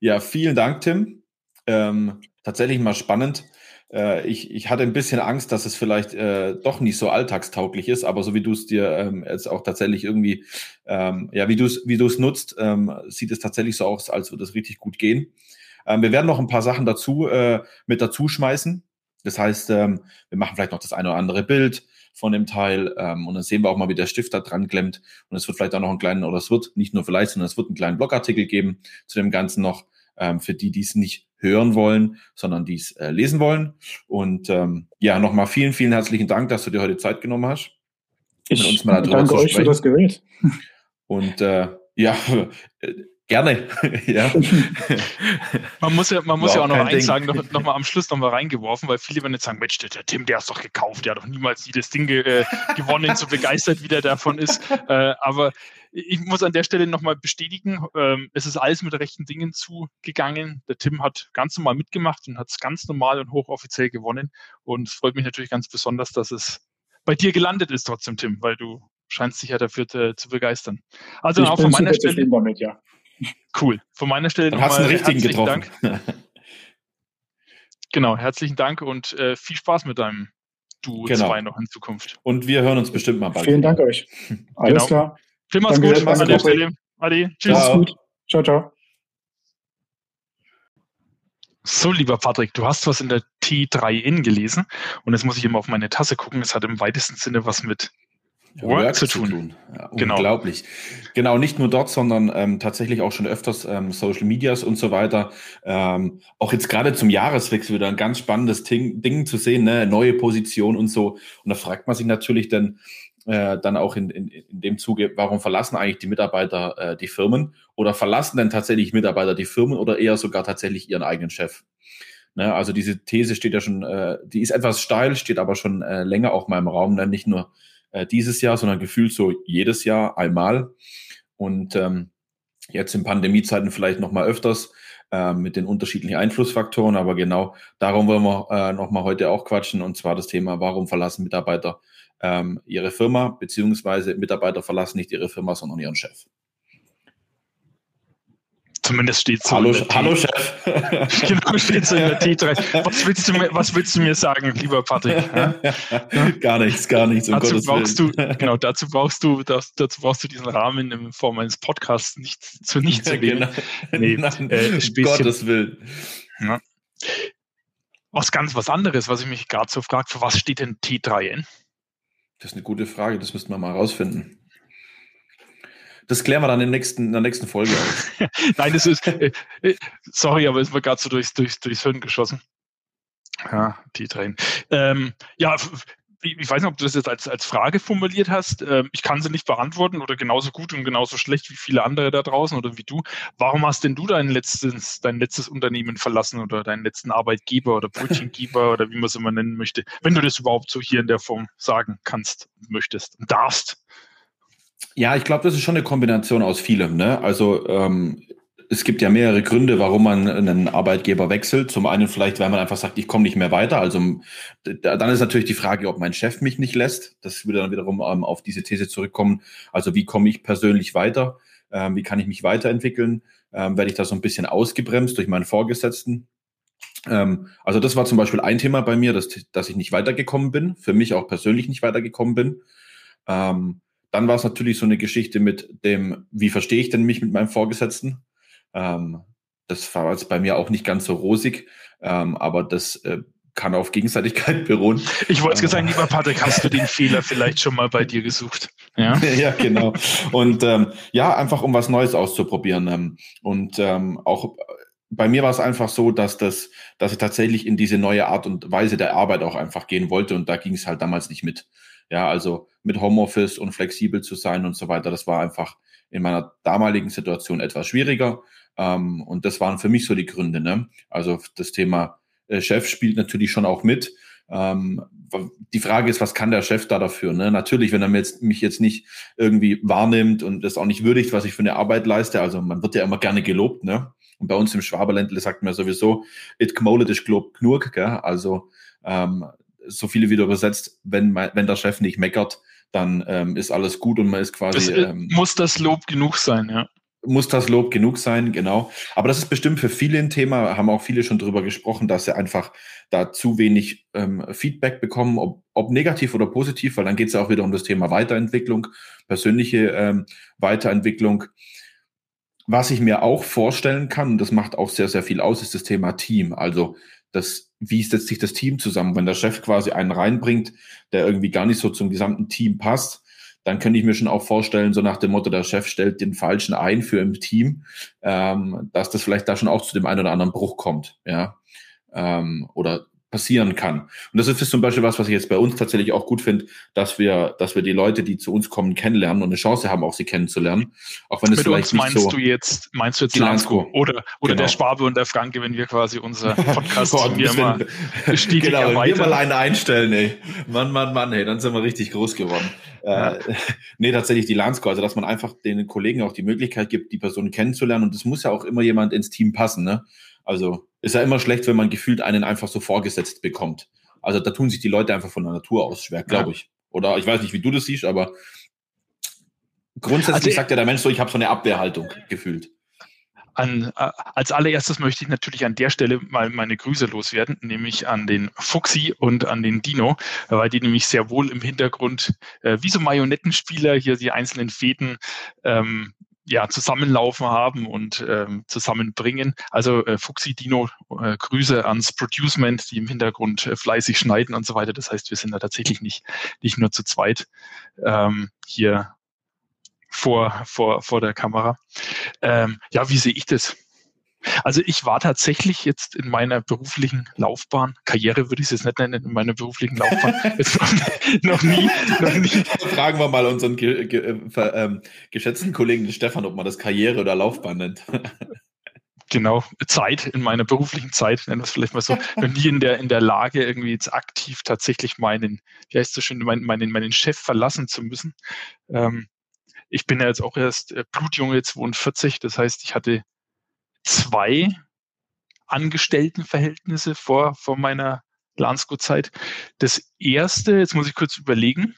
ja, vielen Dank, Tim. Ähm, tatsächlich mal spannend. Äh, ich, ich hatte ein bisschen Angst, dass es vielleicht äh, doch nicht so alltagstauglich ist, aber so wie du es dir ähm, jetzt auch tatsächlich irgendwie, ähm, ja, wie du es wie du es nutzt, ähm, sieht es tatsächlich so aus, als würde es richtig gut gehen. Ähm, wir werden noch ein paar Sachen dazu äh, mit dazu schmeißen. Das heißt, ähm, wir machen vielleicht noch das eine oder andere Bild von dem Teil ähm, und dann sehen wir auch mal, wie der Stift da dran klemmt. Und es wird vielleicht auch noch einen kleinen, oder es wird nicht nur vielleicht, sondern es wird einen kleinen Blogartikel geben zu dem Ganzen noch, ähm, für die, die es nicht hören wollen, sondern die es äh, lesen wollen. Und ähm, ja, nochmal vielen, vielen herzlichen Dank, dass du dir heute Zeit genommen hast. Ich danke euch für das Gerät. Und äh, ja, Gerne, ja. man muss ja, man muss ja auch noch eins Ding. sagen, noch, noch, mal am Schluss noch mal reingeworfen, weil viele werden jetzt sagen, Mensch, der, Tim, der ist doch gekauft, der hat doch niemals jedes Ding ge, äh, gewonnen, so begeistert wie der davon ist. Äh, aber ich muss an der Stelle noch mal bestätigen, ähm, es ist alles mit rechten Dingen zugegangen. Der Tim hat ganz normal mitgemacht und hat es ganz normal und hochoffiziell gewonnen. Und es freut mich natürlich ganz besonders, dass es bei dir gelandet ist trotzdem, Tim, weil du scheinst dich ja dafür zu, zu begeistern. Also ich auch von meiner Stelle. Damit, ja. Cool. Von meiner Stelle nochmal hast einen richtigen getroffen. Dank. genau, herzlichen Dank und äh, viel Spaß mit deinem Duo genau. 2 noch in Zukunft. Und wir hören uns bestimmt mal bald. Vielen Dank euch. Alles genau. klar. Tim, mach's gut. Danke an der Stelle. Adi. Tschüss. Ciao. gut. Ciao, ciao. So, lieber Patrick, du hast was in der T3N gelesen und jetzt muss ich immer auf meine Tasse gucken. Es hat im weitesten Sinne was mit Work, Work zu tun. tun. Ja, genau. Unglaublich. Genau, nicht nur dort, sondern ähm, tatsächlich auch schon öfters ähm, Social Medias und so weiter. Ähm, auch jetzt gerade zum Jahreswechsel wieder ein ganz spannendes Ding, Ding zu sehen, ne? neue Position und so. Und da fragt man sich natürlich dann, äh, dann auch in, in, in dem Zuge, warum verlassen eigentlich die Mitarbeiter äh, die Firmen oder verlassen denn tatsächlich Mitarbeiter die Firmen oder eher sogar tatsächlich ihren eigenen Chef? Ne, also diese These steht ja schon, äh, die ist etwas steil, steht aber schon äh, länger auch mal im Raum, ne? nicht nur äh, dieses Jahr, sondern gefühlt so jedes Jahr einmal. Und ähm, jetzt in Pandemiezeiten vielleicht noch mal öfters äh, mit den unterschiedlichen Einflussfaktoren, aber genau darum wollen wir äh, noch mal heute auch quatschen und zwar das Thema, warum verlassen Mitarbeiter ähm, ihre Firma, beziehungsweise Mitarbeiter verlassen nicht ihre Firma, sondern ihren Chef. Zumindest steht so. Hallo, hallo Chef. genau, steht so in der T3. Was willst du mir, was willst du mir sagen, lieber Patrick? Gar nichts, gar nichts. Um dazu brauchst Willen. du, genau, dazu brauchst du, das, dazu brauchst du diesen Rahmen in Form eines Podcasts nicht zu nichts ergeben. genau. Nee, Nein, äh, Gottes Willen. Ja. Was ganz was anderes, was ich mich gerade so frage, für was steht denn T3N? Das ist eine gute Frage, das müssten wir mal rausfinden. Das klären wir dann in der nächsten, in der nächsten Folge aus. Nein, das ist, äh, äh, sorry, aber ist mir gerade so durchs, durchs, durchs Hirn geschossen. Ja, die Tränen. Ähm, ja, ich weiß nicht, ob du das jetzt als, als Frage formuliert hast. Ähm, ich kann sie nicht beantworten oder genauso gut und genauso schlecht wie viele andere da draußen oder wie du. Warum hast denn du dein letztes, dein letztes Unternehmen verlassen oder deinen letzten Arbeitgeber oder Brötchengeber oder wie man es immer nennen möchte, wenn du das überhaupt so hier in der Form sagen kannst, möchtest und darfst? Ja, ich glaube, das ist schon eine Kombination aus vielem. Ne? Also ähm, es gibt ja mehrere Gründe, warum man einen Arbeitgeber wechselt. Zum einen vielleicht, weil man einfach sagt, ich komme nicht mehr weiter. Also dann ist natürlich die Frage, ob mein Chef mich nicht lässt. Das würde dann wiederum ähm, auf diese These zurückkommen. Also wie komme ich persönlich weiter? Ähm, wie kann ich mich weiterentwickeln? Ähm, werde ich da so ein bisschen ausgebremst durch meinen Vorgesetzten? Ähm, also das war zum Beispiel ein Thema bei mir, dass, dass ich nicht weitergekommen bin, für mich auch persönlich nicht weitergekommen bin. Ähm, dann war es natürlich so eine Geschichte mit dem, wie verstehe ich denn mich mit meinem Vorgesetzten? Ähm, das war jetzt bei mir auch nicht ganz so rosig, ähm, aber das äh, kann auf Gegenseitigkeit beruhen. Ich wollte es sagen, lieber Patrick, hast du den Fehler vielleicht schon mal bei dir gesucht? Ja, ja genau. Und ähm, ja, einfach um was Neues auszuprobieren. Ähm, und ähm, auch bei mir war es einfach so, dass das, dass ich tatsächlich in diese neue Art und Weise der Arbeit auch einfach gehen wollte und da ging es halt damals nicht mit. Ja, also mit Homeoffice und flexibel zu sein und so weiter, das war einfach in meiner damaligen Situation etwas schwieriger. Ähm, und das waren für mich so die Gründe. Ne? Also das Thema äh, Chef spielt natürlich schon auch mit. Ähm, die Frage ist, was kann der Chef da dafür? Ne? Natürlich, wenn er mich jetzt, mich jetzt nicht irgendwie wahrnimmt und das auch nicht würdigt, was ich für eine Arbeit leiste. Also man wird ja immer gerne gelobt. Ne? Und bei uns im Schwaberländle sagt man sowieso, it gmolet is genug. Gell? Also ähm, so viele wieder übersetzt, wenn, wenn der Chef nicht meckert, dann ähm, ist alles gut und man ist quasi. Das, äh, ähm, muss das Lob genug sein, ja. Muss das Lob genug sein, genau. Aber das ist bestimmt für viele ein Thema, haben auch viele schon drüber gesprochen, dass sie einfach da zu wenig ähm, Feedback bekommen, ob, ob negativ oder positiv, weil dann geht es ja auch wieder um das Thema Weiterentwicklung, persönliche ähm, Weiterentwicklung. Was ich mir auch vorstellen kann, und das macht auch sehr, sehr viel aus, ist das Thema Team. Also das, wie setzt sich das Team zusammen? Wenn der Chef quasi einen reinbringt, der irgendwie gar nicht so zum gesamten Team passt, dann könnte ich mir schon auch vorstellen, so nach dem Motto, der Chef stellt den Falschen ein für im Team, ähm, dass das vielleicht da schon auch zu dem einen oder anderen Bruch kommt, ja. Ähm, oder passieren kann. Und das ist zum Beispiel was, was ich jetzt bei uns tatsächlich auch gut finde, dass wir, dass wir die Leute, die zu uns kommen, kennenlernen und eine Chance haben, auch sie kennenzulernen. Auch wenn es Mit vielleicht uns meinst so du jetzt, meinst du jetzt Lansko oder, oder genau. der Schwabe und der Franke, wenn wir quasi unser Podcast Boah, wir mal stetig genau, erweitern. wir mal einen einstellen, ey. Mann, Mann, Mann, ey, dann sind wir richtig groß geworden. Ja. Äh, nee, tatsächlich die Lansko, also dass man einfach den Kollegen auch die Möglichkeit gibt, die Person kennenzulernen und es muss ja auch immer jemand ins Team passen, ne? Also ist ja immer schlecht, wenn man gefühlt einen einfach so vorgesetzt bekommt. Also da tun sich die Leute einfach von der Natur aus schwer, glaube ja. ich. Oder ich weiß nicht, wie du das siehst, aber grundsätzlich also, sagt ja der Mensch so, ich habe so eine Abwehrhaltung gefühlt. An, als allererstes möchte ich natürlich an der Stelle mal meine Grüße loswerden, nämlich an den Fuxi und an den Dino, weil die nämlich sehr wohl im Hintergrund äh, wie so Marionettenspieler hier die einzelnen Fäden ähm, ja, zusammenlaufen haben und ähm, zusammenbringen. Also äh, Fuxi, Dino, äh, Grüße ans Producement, die im Hintergrund äh, fleißig schneiden und so weiter. Das heißt, wir sind da tatsächlich nicht, nicht nur zu zweit ähm, hier vor, vor, vor der Kamera. Ähm, ja, wie sehe ich das? Also ich war tatsächlich jetzt in meiner beruflichen Laufbahn, Karriere würde ich es jetzt nicht nennen, in meiner beruflichen Laufbahn, jetzt noch, noch, nie, noch nie. Fragen wir mal unseren ge ge äh, ähm, geschätzten Kollegen Stefan, ob man das Karriere oder Laufbahn nennt. genau, Zeit, in meiner beruflichen Zeit, nennen wir es vielleicht mal so, noch nie in der, in der Lage, irgendwie jetzt aktiv tatsächlich meinen, wie heißt das schön, meinen, meinen, meinen Chef verlassen zu müssen. Ähm, ich bin ja jetzt auch erst äh, Blutjunge 42, das heißt, ich hatte zwei Angestelltenverhältnisse vor, vor meiner Landsco-Zeit. Das erste, jetzt muss ich kurz überlegen,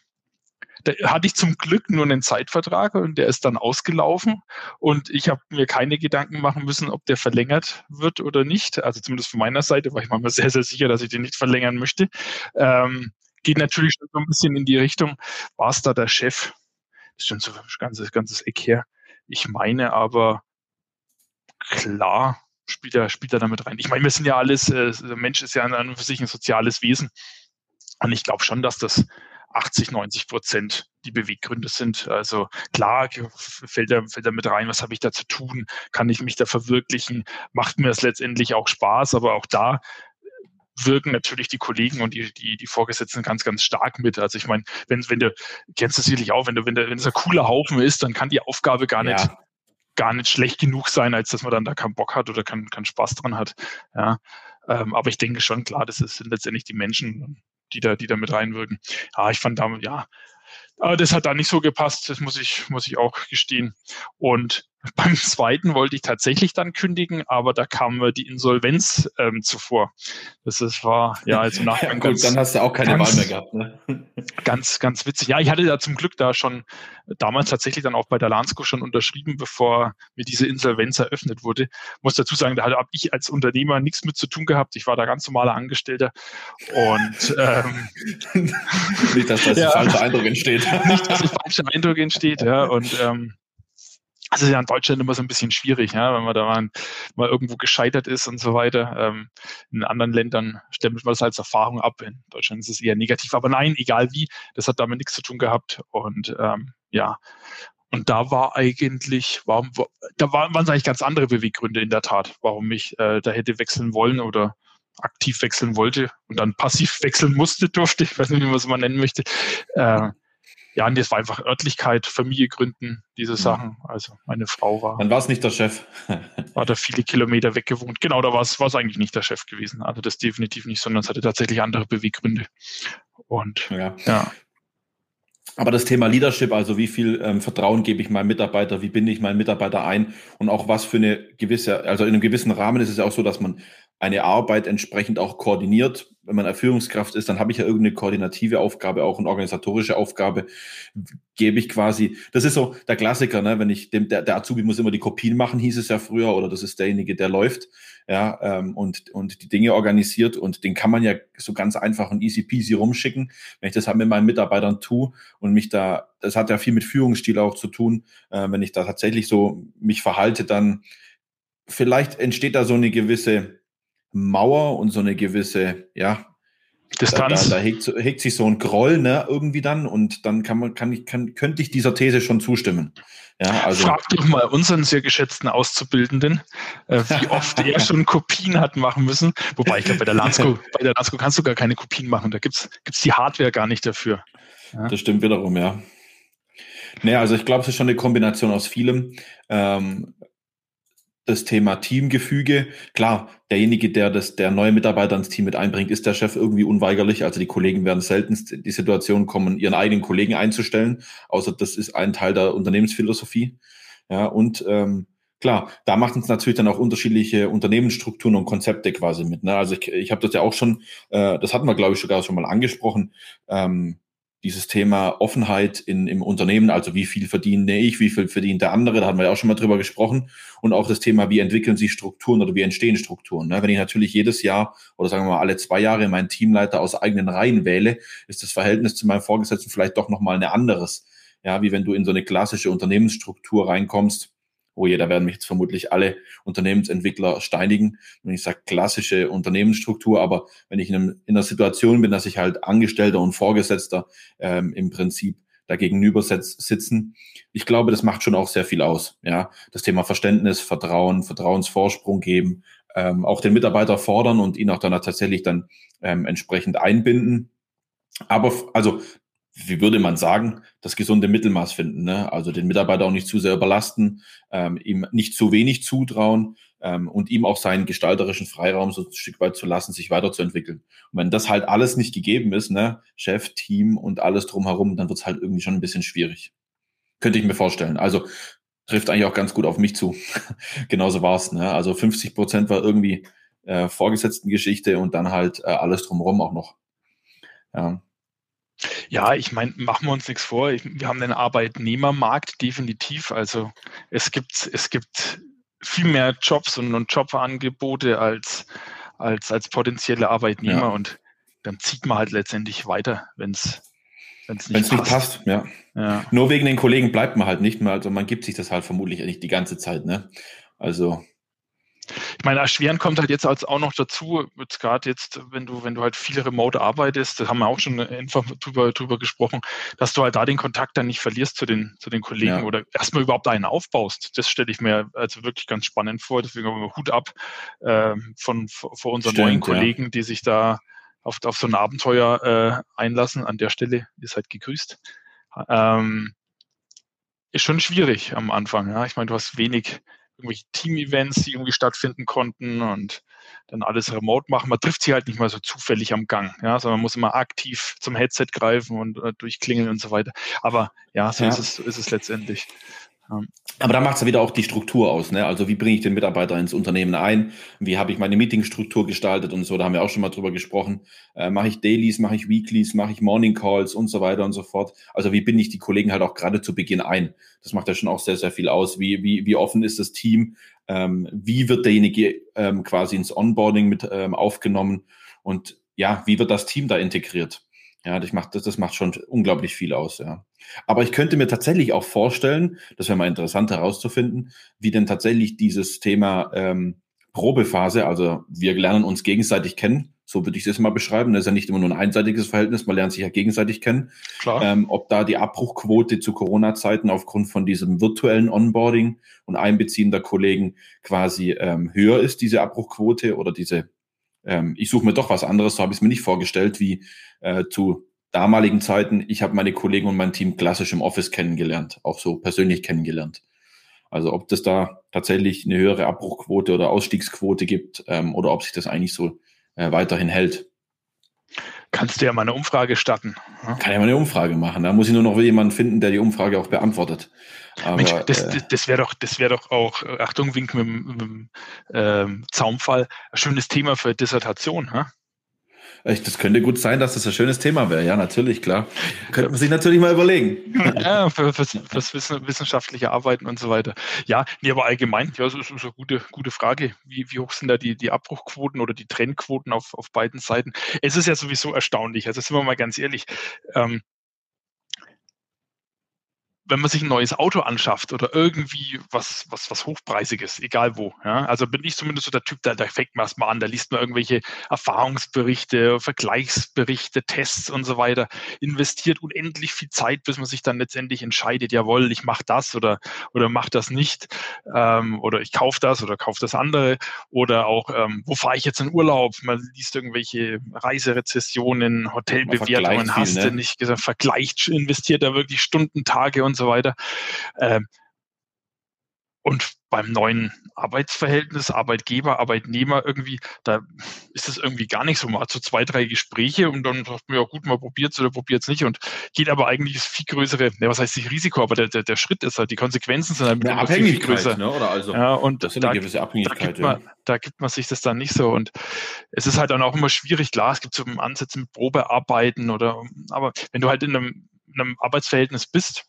da hatte ich zum Glück nur einen Zeitvertrag und der ist dann ausgelaufen und ich habe mir keine Gedanken machen müssen, ob der verlängert wird oder nicht. Also zumindest von meiner Seite war ich mal sehr, sehr sicher, dass ich den nicht verlängern möchte. Ähm, geht natürlich schon so ein bisschen in die Richtung, war es da der Chef? Das ist schon so ein ganzes, ganzes Eck her. Ich meine aber, klar spielt er, spielt er damit rein. Ich meine, wir sind ja alles, äh, der Mensch ist ja an und für sich ein soziales Wesen. Und ich glaube schon, dass das 80, 90 Prozent die Beweggründe sind. Also klar fällt er, fällt er mit rein, was habe ich da zu tun? Kann ich mich da verwirklichen? Macht mir das letztendlich auch Spaß? Aber auch da wirken natürlich die Kollegen und die, die, die Vorgesetzten ganz, ganz stark mit. Also ich meine, wenn, wenn du, kennst du sicherlich auch, wenn du, wenn, der, wenn es ein cooler Haufen ist, dann kann die Aufgabe gar nicht ja gar nicht schlecht genug sein, als dass man dann da keinen Bock hat oder keinen, keinen Spaß dran hat. Ja, ähm, aber ich denke schon, klar, das sind letztendlich die Menschen, die da, die da mit reinwirken. Ja, ich fand damit, ja, aber das hat da nicht so gepasst, das muss ich, muss ich auch gestehen. Und beim zweiten wollte ich tatsächlich dann kündigen, aber da kam die Insolvenz ähm, zuvor. Das ist, war ja also Nachgang. Ja, gut, dann hast du auch keine ganz, Wahl mehr gehabt. Ne? Ganz, ganz witzig. Ja, ich hatte da zum Glück da schon damals tatsächlich dann auch bei der Lansco schon unterschrieben, bevor mir diese Insolvenz eröffnet wurde. Muss dazu sagen, da habe ich als Unternehmer nichts mit zu tun gehabt. Ich war da ganz normaler Angestellter und ähm, nicht, dass da ja, ein falscher Eindruck entsteht. Nicht, dass ein falscher Eindruck entsteht, ja. Und ähm, das ist ja in Deutschland immer so ein bisschen schwierig, ja, wenn man da mal, irgendwo gescheitert ist und so weiter. Ähm, in anderen Ländern stemmt man das als Erfahrung ab. In Deutschland ist es eher negativ. Aber nein, egal wie, das hat damit nichts zu tun gehabt. Und ähm, ja, und da war eigentlich, warum, da waren, waren eigentlich ganz andere Beweggründe in der Tat, warum ich äh, da hätte wechseln wollen oder aktiv wechseln wollte und dann passiv wechseln musste, durfte. Ich weiß nicht, wie man nennen möchte. Äh, ja, und das war einfach Örtlichkeit, Familie gründen, diese mhm. Sachen. Also meine Frau war. Dann war es nicht der Chef. war da viele Kilometer weg gewohnt. Genau, da war es eigentlich nicht der Chef gewesen. Also das definitiv nicht, sondern es hatte tatsächlich andere Beweggründe. Und ja. ja. Aber das Thema Leadership, also wie viel ähm, Vertrauen gebe ich meinem Mitarbeiter, wie binde ich meinen Mitarbeiter ein und auch was für eine gewisse, also in einem gewissen Rahmen ist es ja auch so, dass man eine Arbeit entsprechend auch koordiniert. Wenn man eine Führungskraft ist, dann habe ich ja irgendeine koordinative Aufgabe, auch eine organisatorische Aufgabe, gebe ich quasi, das ist so der Klassiker, ne? wenn ich dem, der, der Azubi muss immer die Kopien machen, hieß es ja früher, oder das ist derjenige, der läuft, ja, ähm, und, und die Dinge organisiert und den kann man ja so ganz einfach und easy peasy rumschicken. Wenn ich das halt mit meinen Mitarbeitern tue und mich da, das hat ja viel mit Führungsstil auch zu tun, äh, wenn ich da tatsächlich so mich verhalte, dann vielleicht entsteht da so eine gewisse Mauer und so eine gewisse, ja, Distanz. Da, da, da hegt, hegt, sich so ein Groll, ne, irgendwie dann und dann kann man, kann ich, kann, könnte ich dieser These schon zustimmen. Ja, also. Frag doch mal unseren sehr geschätzten Auszubildenden, äh, wie oft er schon Kopien hat machen müssen. Wobei ich glaube, bei der Lansco, bei der Lansco kannst du gar keine Kopien machen. Da gibt's gibt's die Hardware gar nicht dafür. Ja? Das stimmt wiederum, ja. Naja, also ich glaube, es ist schon eine Kombination aus vielem. Ähm, das Thema Teamgefüge. Klar, derjenige, der das, der neue Mitarbeiter ins Team mit einbringt, ist der Chef irgendwie unweigerlich. Also die Kollegen werden selten in die Situation kommen, ihren eigenen Kollegen einzustellen, außer das ist ein Teil der Unternehmensphilosophie. Ja, und ähm, klar, da macht uns natürlich dann auch unterschiedliche Unternehmensstrukturen und Konzepte quasi mit. Ne? Also ich, ich habe das ja auch schon, äh, das hatten wir, glaube ich, sogar schon mal angesprochen. Ähm, dieses Thema Offenheit in, im Unternehmen, also wie viel verdiene ich, wie viel verdient der andere, da haben wir ja auch schon mal drüber gesprochen. Und auch das Thema, wie entwickeln sich Strukturen oder wie entstehen Strukturen. Ne? Wenn ich natürlich jedes Jahr oder sagen wir mal alle zwei Jahre meinen Teamleiter aus eigenen Reihen wähle, ist das Verhältnis zu meinem Vorgesetzten vielleicht doch nochmal ein anderes. Ja, wie wenn du in so eine klassische Unternehmensstruktur reinkommst, oh je, da werden mich jetzt vermutlich alle Unternehmensentwickler steinigen, wenn ich sage klassische Unternehmensstruktur, aber wenn ich in, einem, in einer Situation bin, dass ich halt Angestellter und Vorgesetzter ähm, im Prinzip da gegenüber sitzen. Ich glaube, das macht schon auch sehr viel aus. Ja, das Thema Verständnis, Vertrauen, Vertrauensvorsprung geben, ähm, auch den Mitarbeiter fordern und ihn auch dann tatsächlich dann ähm, entsprechend einbinden. Aber also wie würde man sagen, das gesunde Mittelmaß finden. Ne? Also den Mitarbeiter auch nicht zu sehr überlasten, ähm, ihm nicht zu wenig zutrauen ähm, und ihm auch seinen gestalterischen Freiraum so ein Stück weit zu lassen, sich weiterzuentwickeln. Und wenn das halt alles nicht gegeben ist, ne, Chef, Team und alles drumherum, dann wird es halt irgendwie schon ein bisschen schwierig. Könnte ich mir vorstellen. Also trifft eigentlich auch ganz gut auf mich zu. Genauso war's. Ne? Also 50 Prozent war irgendwie äh, vorgesetzten Geschichte und dann halt äh, alles drumherum auch noch. Ja. Ja, ich meine, machen wir uns nichts vor. Wir haben den Arbeitnehmermarkt definitiv. Also es gibt, es gibt viel mehr Jobs und, und Jobangebote als, als, als potenzielle Arbeitnehmer ja. und dann zieht man halt letztendlich weiter, wenn es nicht, Wenn's passt. nicht passt. Ja. ja. Nur wegen den Kollegen bleibt man halt nicht mehr. Also man gibt sich das halt vermutlich nicht die ganze Zeit. Ne? Also ich meine, erschweren kommt halt jetzt als auch noch dazu, jetzt gerade jetzt, wenn du, wenn du halt viel remote arbeitest, das haben wir auch schon einfach drüber, drüber gesprochen, dass du halt da den Kontakt dann nicht verlierst zu den, zu den Kollegen ja. oder erstmal überhaupt einen aufbaust. Das stelle ich mir also wirklich ganz spannend vor. Deswegen haben wir Hut ab äh, von, vor unseren Stimmt, neuen Kollegen, ja. die sich da auf, auf so ein Abenteuer äh, einlassen. An der Stelle ihr seid gegrüßt. Ähm, ist schon schwierig am Anfang. Ja. Ich meine, du hast wenig, irgendwelche Team-Events, die irgendwie stattfinden konnten und dann alles remote machen. Man trifft sie halt nicht mal so zufällig am Gang, ja, sondern man muss immer aktiv zum Headset greifen und äh, durchklingeln und so weiter. Aber ja, so ja. Ist, es, so ist es letztendlich. Aber da macht es ja wieder auch die Struktur aus. Ne? Also wie bringe ich den Mitarbeiter ins Unternehmen ein? Wie habe ich meine Meetingstruktur gestaltet und so? Da haben wir auch schon mal drüber gesprochen. Äh, mache ich Dailies, mache ich Weeklies, mache ich Morning Calls und so weiter und so fort. Also wie binde ich die Kollegen halt auch gerade zu Beginn ein? Das macht ja schon auch sehr, sehr viel aus. Wie, wie, wie offen ist das Team? Ähm, wie wird derjenige ähm, quasi ins Onboarding mit ähm, aufgenommen? Und ja, wie wird das Team da integriert? Ja, das macht, das, das macht schon unglaublich viel aus, ja. Aber ich könnte mir tatsächlich auch vorstellen, das wäre mal interessant herauszufinden, wie denn tatsächlich dieses Thema ähm, Probephase, also wir lernen uns gegenseitig kennen, so würde ich das mal beschreiben. Das ist ja nicht immer nur ein einseitiges Verhältnis, man lernt sich ja gegenseitig kennen. Klar. Ähm, ob da die Abbruchquote zu Corona-Zeiten aufgrund von diesem virtuellen Onboarding und Einbeziehen der Kollegen quasi ähm, höher ist, diese Abbruchquote oder diese ähm, ich suche mir doch was anderes, so habe ich es mir nicht vorgestellt, wie äh, zu damaligen Zeiten. Ich habe meine Kollegen und mein Team klassisch im Office kennengelernt, auch so persönlich kennengelernt. Also ob das da tatsächlich eine höhere Abbruchquote oder Ausstiegsquote gibt ähm, oder ob sich das eigentlich so äh, weiterhin hält. Kannst du ja mal eine Umfrage starten. Kann ja mal eine Umfrage machen. Da muss ich nur noch jemanden finden, der die Umfrage auch beantwortet. Aber, Mensch, das, äh, das wäre doch, das wäre doch auch, Achtung, Wink mit, mit, mit ähm, Zaumfall, ein schönes Thema für Dissertation. Ha? Das könnte gut sein, dass das ein schönes Thema wäre. Ja, natürlich, klar. Könnte man sich natürlich mal überlegen. Ja, für, fürs, fürs wissenschaftliche Arbeiten und so weiter. Ja, nee, aber allgemein, ja, das ist eine gute, gute Frage. Wie, wie hoch sind da die, die Abbruchquoten oder die Trennquoten auf, auf beiden Seiten? Es ist ja sowieso erstaunlich. Also sind wir mal ganz ehrlich. Ähm, wenn man sich ein neues Auto anschafft oder irgendwie was, was, was Hochpreisiges, egal wo. Ja? Also bin ich zumindest so der Typ, da, da fängt man erstmal an, da liest man irgendwelche Erfahrungsberichte, Vergleichsberichte, Tests und so weiter, investiert unendlich viel Zeit, bis man sich dann letztendlich entscheidet, jawohl, ich mache das oder, oder mache das nicht ähm, oder ich kaufe das oder kaufe das andere oder auch, ähm, wo fahre ich jetzt in Urlaub? Man liest irgendwelche Reiserezessionen, Hotelbewertungen, hast ne? du nicht gesagt, vergleicht, investiert da wirklich Stunden, Tage und so weiter. Ähm, und beim neuen Arbeitsverhältnis, Arbeitgeber, Arbeitnehmer irgendwie, da ist es irgendwie gar nicht so. Man hat so zwei, drei Gespräche und dann sagt man, ja gut, man probiert es oder probiert es nicht und geht aber eigentlich das viel größere, ne, was heißt nicht Risiko, aber der, der, der Schritt ist halt, die Konsequenzen sind halt eine Abhängigkeit, viel größer. Ne, oder also, ja, und das eine da, gewisse Abhängigkeit. Da gibt, man, ja. da gibt man sich das dann nicht so und es ist halt dann auch immer schwierig, klar, es gibt so Ansätze mit Probearbeiten oder, aber wenn du halt in einem, in einem Arbeitsverhältnis bist,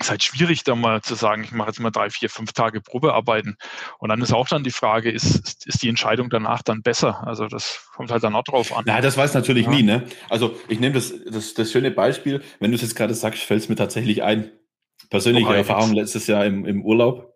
ist halt schwierig, da mal zu sagen, ich mache jetzt mal drei, vier, fünf Tage Probearbeiten. Und dann ist auch dann die Frage, ist, ist die Entscheidung danach dann besser? Also das kommt halt dann auch drauf an. Nein, das weiß natürlich ja. nie, ne? Also ich nehme das, das, das schöne Beispiel, wenn du es jetzt gerade sagst, fällt es mir tatsächlich ein. Persönliche oh, Erfahrung letztes Jahr im, im Urlaub.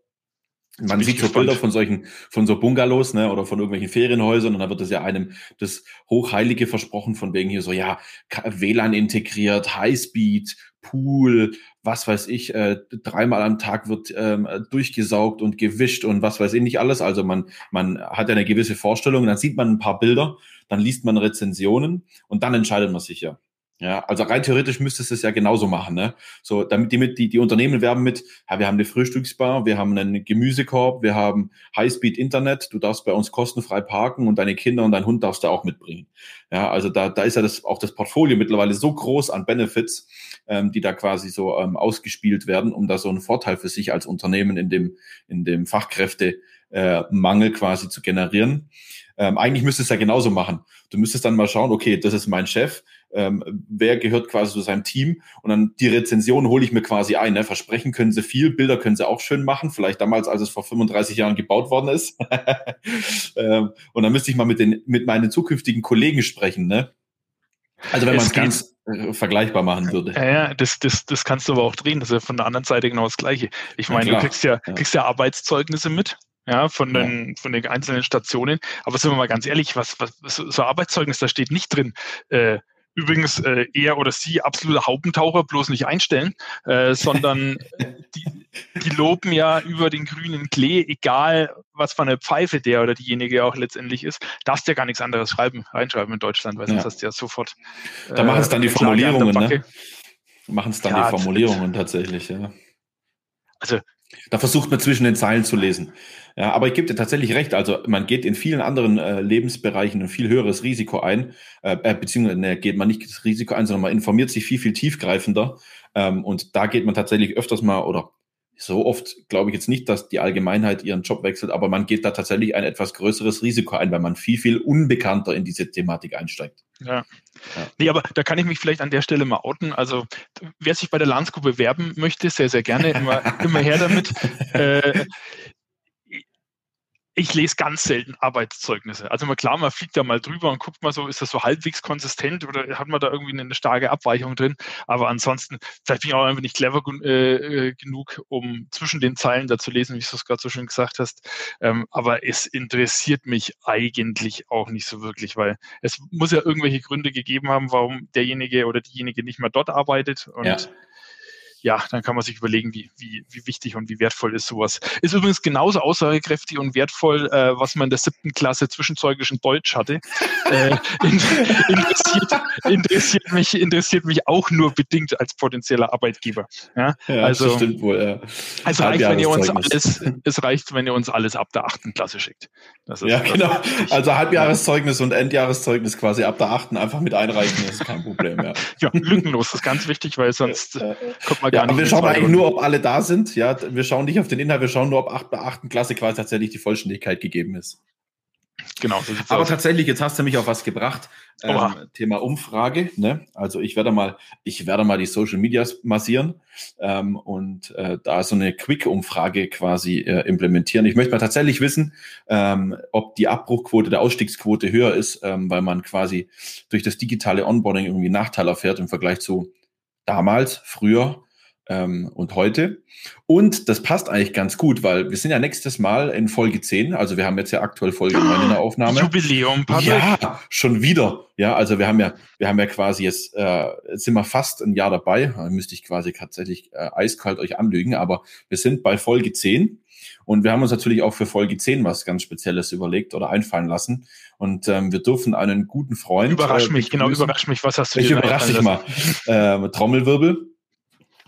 Man sieht so Bilder von solchen, von so Bungalows, ne, oder von irgendwelchen Ferienhäusern und dann wird das ja einem das Hochheilige versprochen von wegen hier so, ja, WLAN integriert, Highspeed, Pool, was weiß ich, äh, dreimal am Tag wird ähm, durchgesaugt und gewischt und was weiß ich nicht alles. Also man, man hat ja eine gewisse Vorstellung, dann sieht man ein paar Bilder, dann liest man Rezensionen und dann entscheidet man sich ja. Ja, also rein theoretisch müsstest du es ja genauso machen, ne? So, damit die die, die Unternehmen werben mit, ja, wir haben eine Frühstücksbar, wir haben einen Gemüsekorb, wir haben Highspeed Internet, du darfst bei uns kostenfrei parken und deine Kinder und dein Hund darfst du auch mitbringen. Ja, also da, da ist ja das, auch das Portfolio mittlerweile so groß an Benefits, ähm, die da quasi so ähm, ausgespielt werden, um da so einen Vorteil für sich als Unternehmen in dem, in dem Fachkräftemangel äh, Mangel quasi zu generieren. Ähm, eigentlich müsstest du es ja genauso machen. Du müsstest dann mal schauen, okay, das ist mein Chef, ähm, wer gehört quasi zu seinem Team und dann die Rezension hole ich mir quasi ein. Ne? Versprechen können sie viel, Bilder können sie auch schön machen, vielleicht damals, als es vor 35 Jahren gebaut worden ist. ähm, und dann müsste ich mal mit, den, mit meinen zukünftigen Kollegen sprechen. Ne? Also wenn man es ganz äh, vergleichbar machen würde. Ja, ja, das, das, das kannst du aber auch drehen. Das ist ja von der anderen Seite genau das Gleiche. Ich meine, ja, du kriegst ja, ja, kriegst ja Arbeitszeugnisse mit ja, von den, ja. von den einzelnen Stationen. Aber sind wir mal ganz ehrlich, was, was so Arbeitszeugnis, da steht nicht drin, äh, übrigens äh, er oder sie absoluter Haubentaucher, bloß nicht einstellen, äh, sondern die, die loben ja über den grünen Klee, egal was für eine Pfeife der oder diejenige auch letztendlich ist, darfst du ja gar nichts anderes schreiben, reinschreiben in Deutschland, weil sonst ja. hast du ja sofort. Äh, da machen es dann die Formulierungen, ne? Machen es dann ja, die Formulierungen tatsächlich, ja. Also da versucht man zwischen den Zeilen zu lesen. Ja, aber ich gebe dir tatsächlich recht. Also man geht in vielen anderen äh, Lebensbereichen ein viel höheres Risiko ein, äh, äh, beziehungsweise ne, geht man nicht das Risiko ein, sondern man informiert sich viel, viel tiefgreifender. Ähm, und da geht man tatsächlich öfters mal oder so oft glaube ich jetzt nicht, dass die Allgemeinheit ihren Job wechselt, aber man geht da tatsächlich ein etwas größeres Risiko ein, weil man viel, viel unbekannter in diese Thematik einsteigt. Ja. ja. Nee, aber da kann ich mich vielleicht an der Stelle mal outen. Also, wer sich bei der Landsco bewerben möchte, sehr, sehr gerne, immer, immer her damit. Äh, ich lese ganz selten Arbeitszeugnisse. Also mal klar, man fliegt da mal drüber und guckt mal so, ist das so halbwegs konsistent oder hat man da irgendwie eine starke Abweichung drin? Aber ansonsten, vielleicht bin ich auch einfach nicht clever äh, äh, genug, um zwischen den Zeilen da zu lesen, wie du es gerade so schön gesagt hast. Ähm, aber es interessiert mich eigentlich auch nicht so wirklich, weil es muss ja irgendwelche Gründe gegeben haben, warum derjenige oder diejenige nicht mehr dort arbeitet. Und ja ja, dann kann man sich überlegen, wie, wie, wie wichtig und wie wertvoll ist sowas. Ist übrigens genauso aussagekräftig und wertvoll, äh, was man in der siebten Klasse zwischenzeuglich in Deutsch hatte. äh, interessiert, interessiert, mich, interessiert mich auch nur bedingt als potenzieller Arbeitgeber. Ja, ja also, das stimmt wohl, ja. Also reicht, wenn ihr uns alles, es reicht, wenn ihr uns alles ab der achten Klasse schickt. ja, genau. Also Halbjahreszeugnis und Endjahreszeugnis quasi ab der achten einfach mit einreichen, das ist kein Problem. Ja, ja lückenlos, das ist ganz wichtig, weil sonst kommt man gar nicht. Wir schauen eigentlich nur, ob alle da sind. Ja, wir schauen nicht auf den Inhalt, wir schauen nur, ob ab der achten Klasse quasi tatsächlich die Vollständigkeit gegeben ist. Genau. So Aber aus. tatsächlich, jetzt hast du mich auf was gebracht. Ähm, Thema Umfrage. Ne? Also ich werde mal, ich werde mal die Social Medias massieren ähm, und äh, da so eine Quick-Umfrage quasi äh, implementieren. Ich möchte mal tatsächlich wissen, ähm, ob die Abbruchquote der Ausstiegsquote höher ist, ähm, weil man quasi durch das digitale Onboarding irgendwie Nachteil erfährt im Vergleich zu damals, früher ähm, und heute. Und das passt eigentlich ganz gut, weil wir sind ja nächstes Mal in Folge 10. Also wir haben jetzt ja aktuell Folge 9 in der Aufnahme. Jubiläum, Patrick. Ja, schon wieder. Ja, also wir haben ja, wir haben ja quasi jetzt, äh, jetzt sind wir fast ein Jahr dabei. Da müsste ich quasi tatsächlich äh, eiskalt euch anlügen, aber wir sind bei Folge 10. Und wir haben uns natürlich auch für Folge 10 was ganz Spezielles überlegt oder einfallen lassen. Und ähm, wir dürfen einen guten Freund. Überrasch mich, äh, genau, überrasch mich. Was hast du Ich überrasche dich mal. Äh, Trommelwirbel.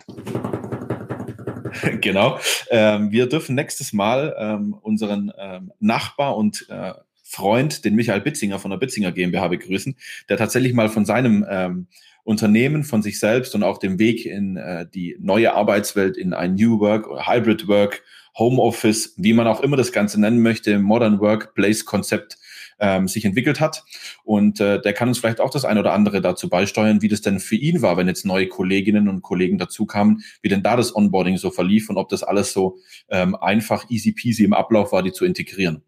genau. Ähm, wir dürfen nächstes Mal ähm, unseren ähm, Nachbar und äh, Freund, den Michael Bitzinger von der Bitzinger GmbH begrüßen, der tatsächlich mal von seinem ähm, Unternehmen, von sich selbst und auch dem Weg in äh, die neue Arbeitswelt, in ein New Work Hybrid Work, Home Office, wie man auch immer das Ganze nennen möchte, Modern Workplace Konzept ähm, sich entwickelt hat. Und äh, der kann uns vielleicht auch das ein oder andere dazu beisteuern, wie das denn für ihn war, wenn jetzt neue Kolleginnen und Kollegen dazu kamen, wie denn da das Onboarding so verlief und ob das alles so ähm, einfach easy peasy im Ablauf war, die zu integrieren.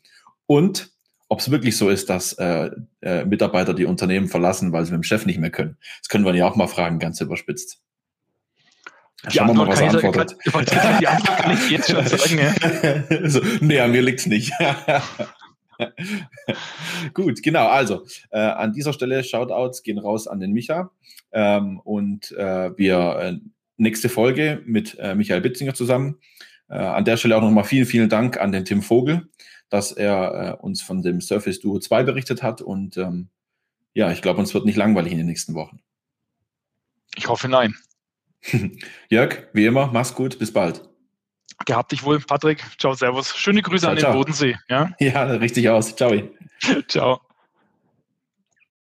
Und ob es wirklich so ist, dass äh, äh, Mitarbeiter die Unternehmen verlassen, weil sie mit dem Chef nicht mehr können. Das können wir ja auch mal fragen, ganz überspitzt. Ja, Schauen wir mal, was er antwortet. Kann, die Antwort kann ich jetzt schon sagen. Ja. so, nee, an mir liegt's nicht. Gut, genau. Also äh, an dieser Stelle Shoutouts gehen raus an den Micha. Ähm, und äh, wir äh, nächste Folge mit äh, Michael Bitzinger zusammen. Äh, an der Stelle auch nochmal vielen, vielen Dank an den Tim Vogel, dass er äh, uns von dem Surface Duo 2 berichtet hat. Und ähm, ja, ich glaube, uns wird nicht langweilig in den nächsten Wochen. Ich hoffe nein. Jörg, wie immer, mach's gut, bis bald. Gehabt dich wohl, Patrick. Ciao, Servus. Schöne Grüße ciao, an den ciao. Bodensee. Ja? ja, richtig aus. Ciao. ciao.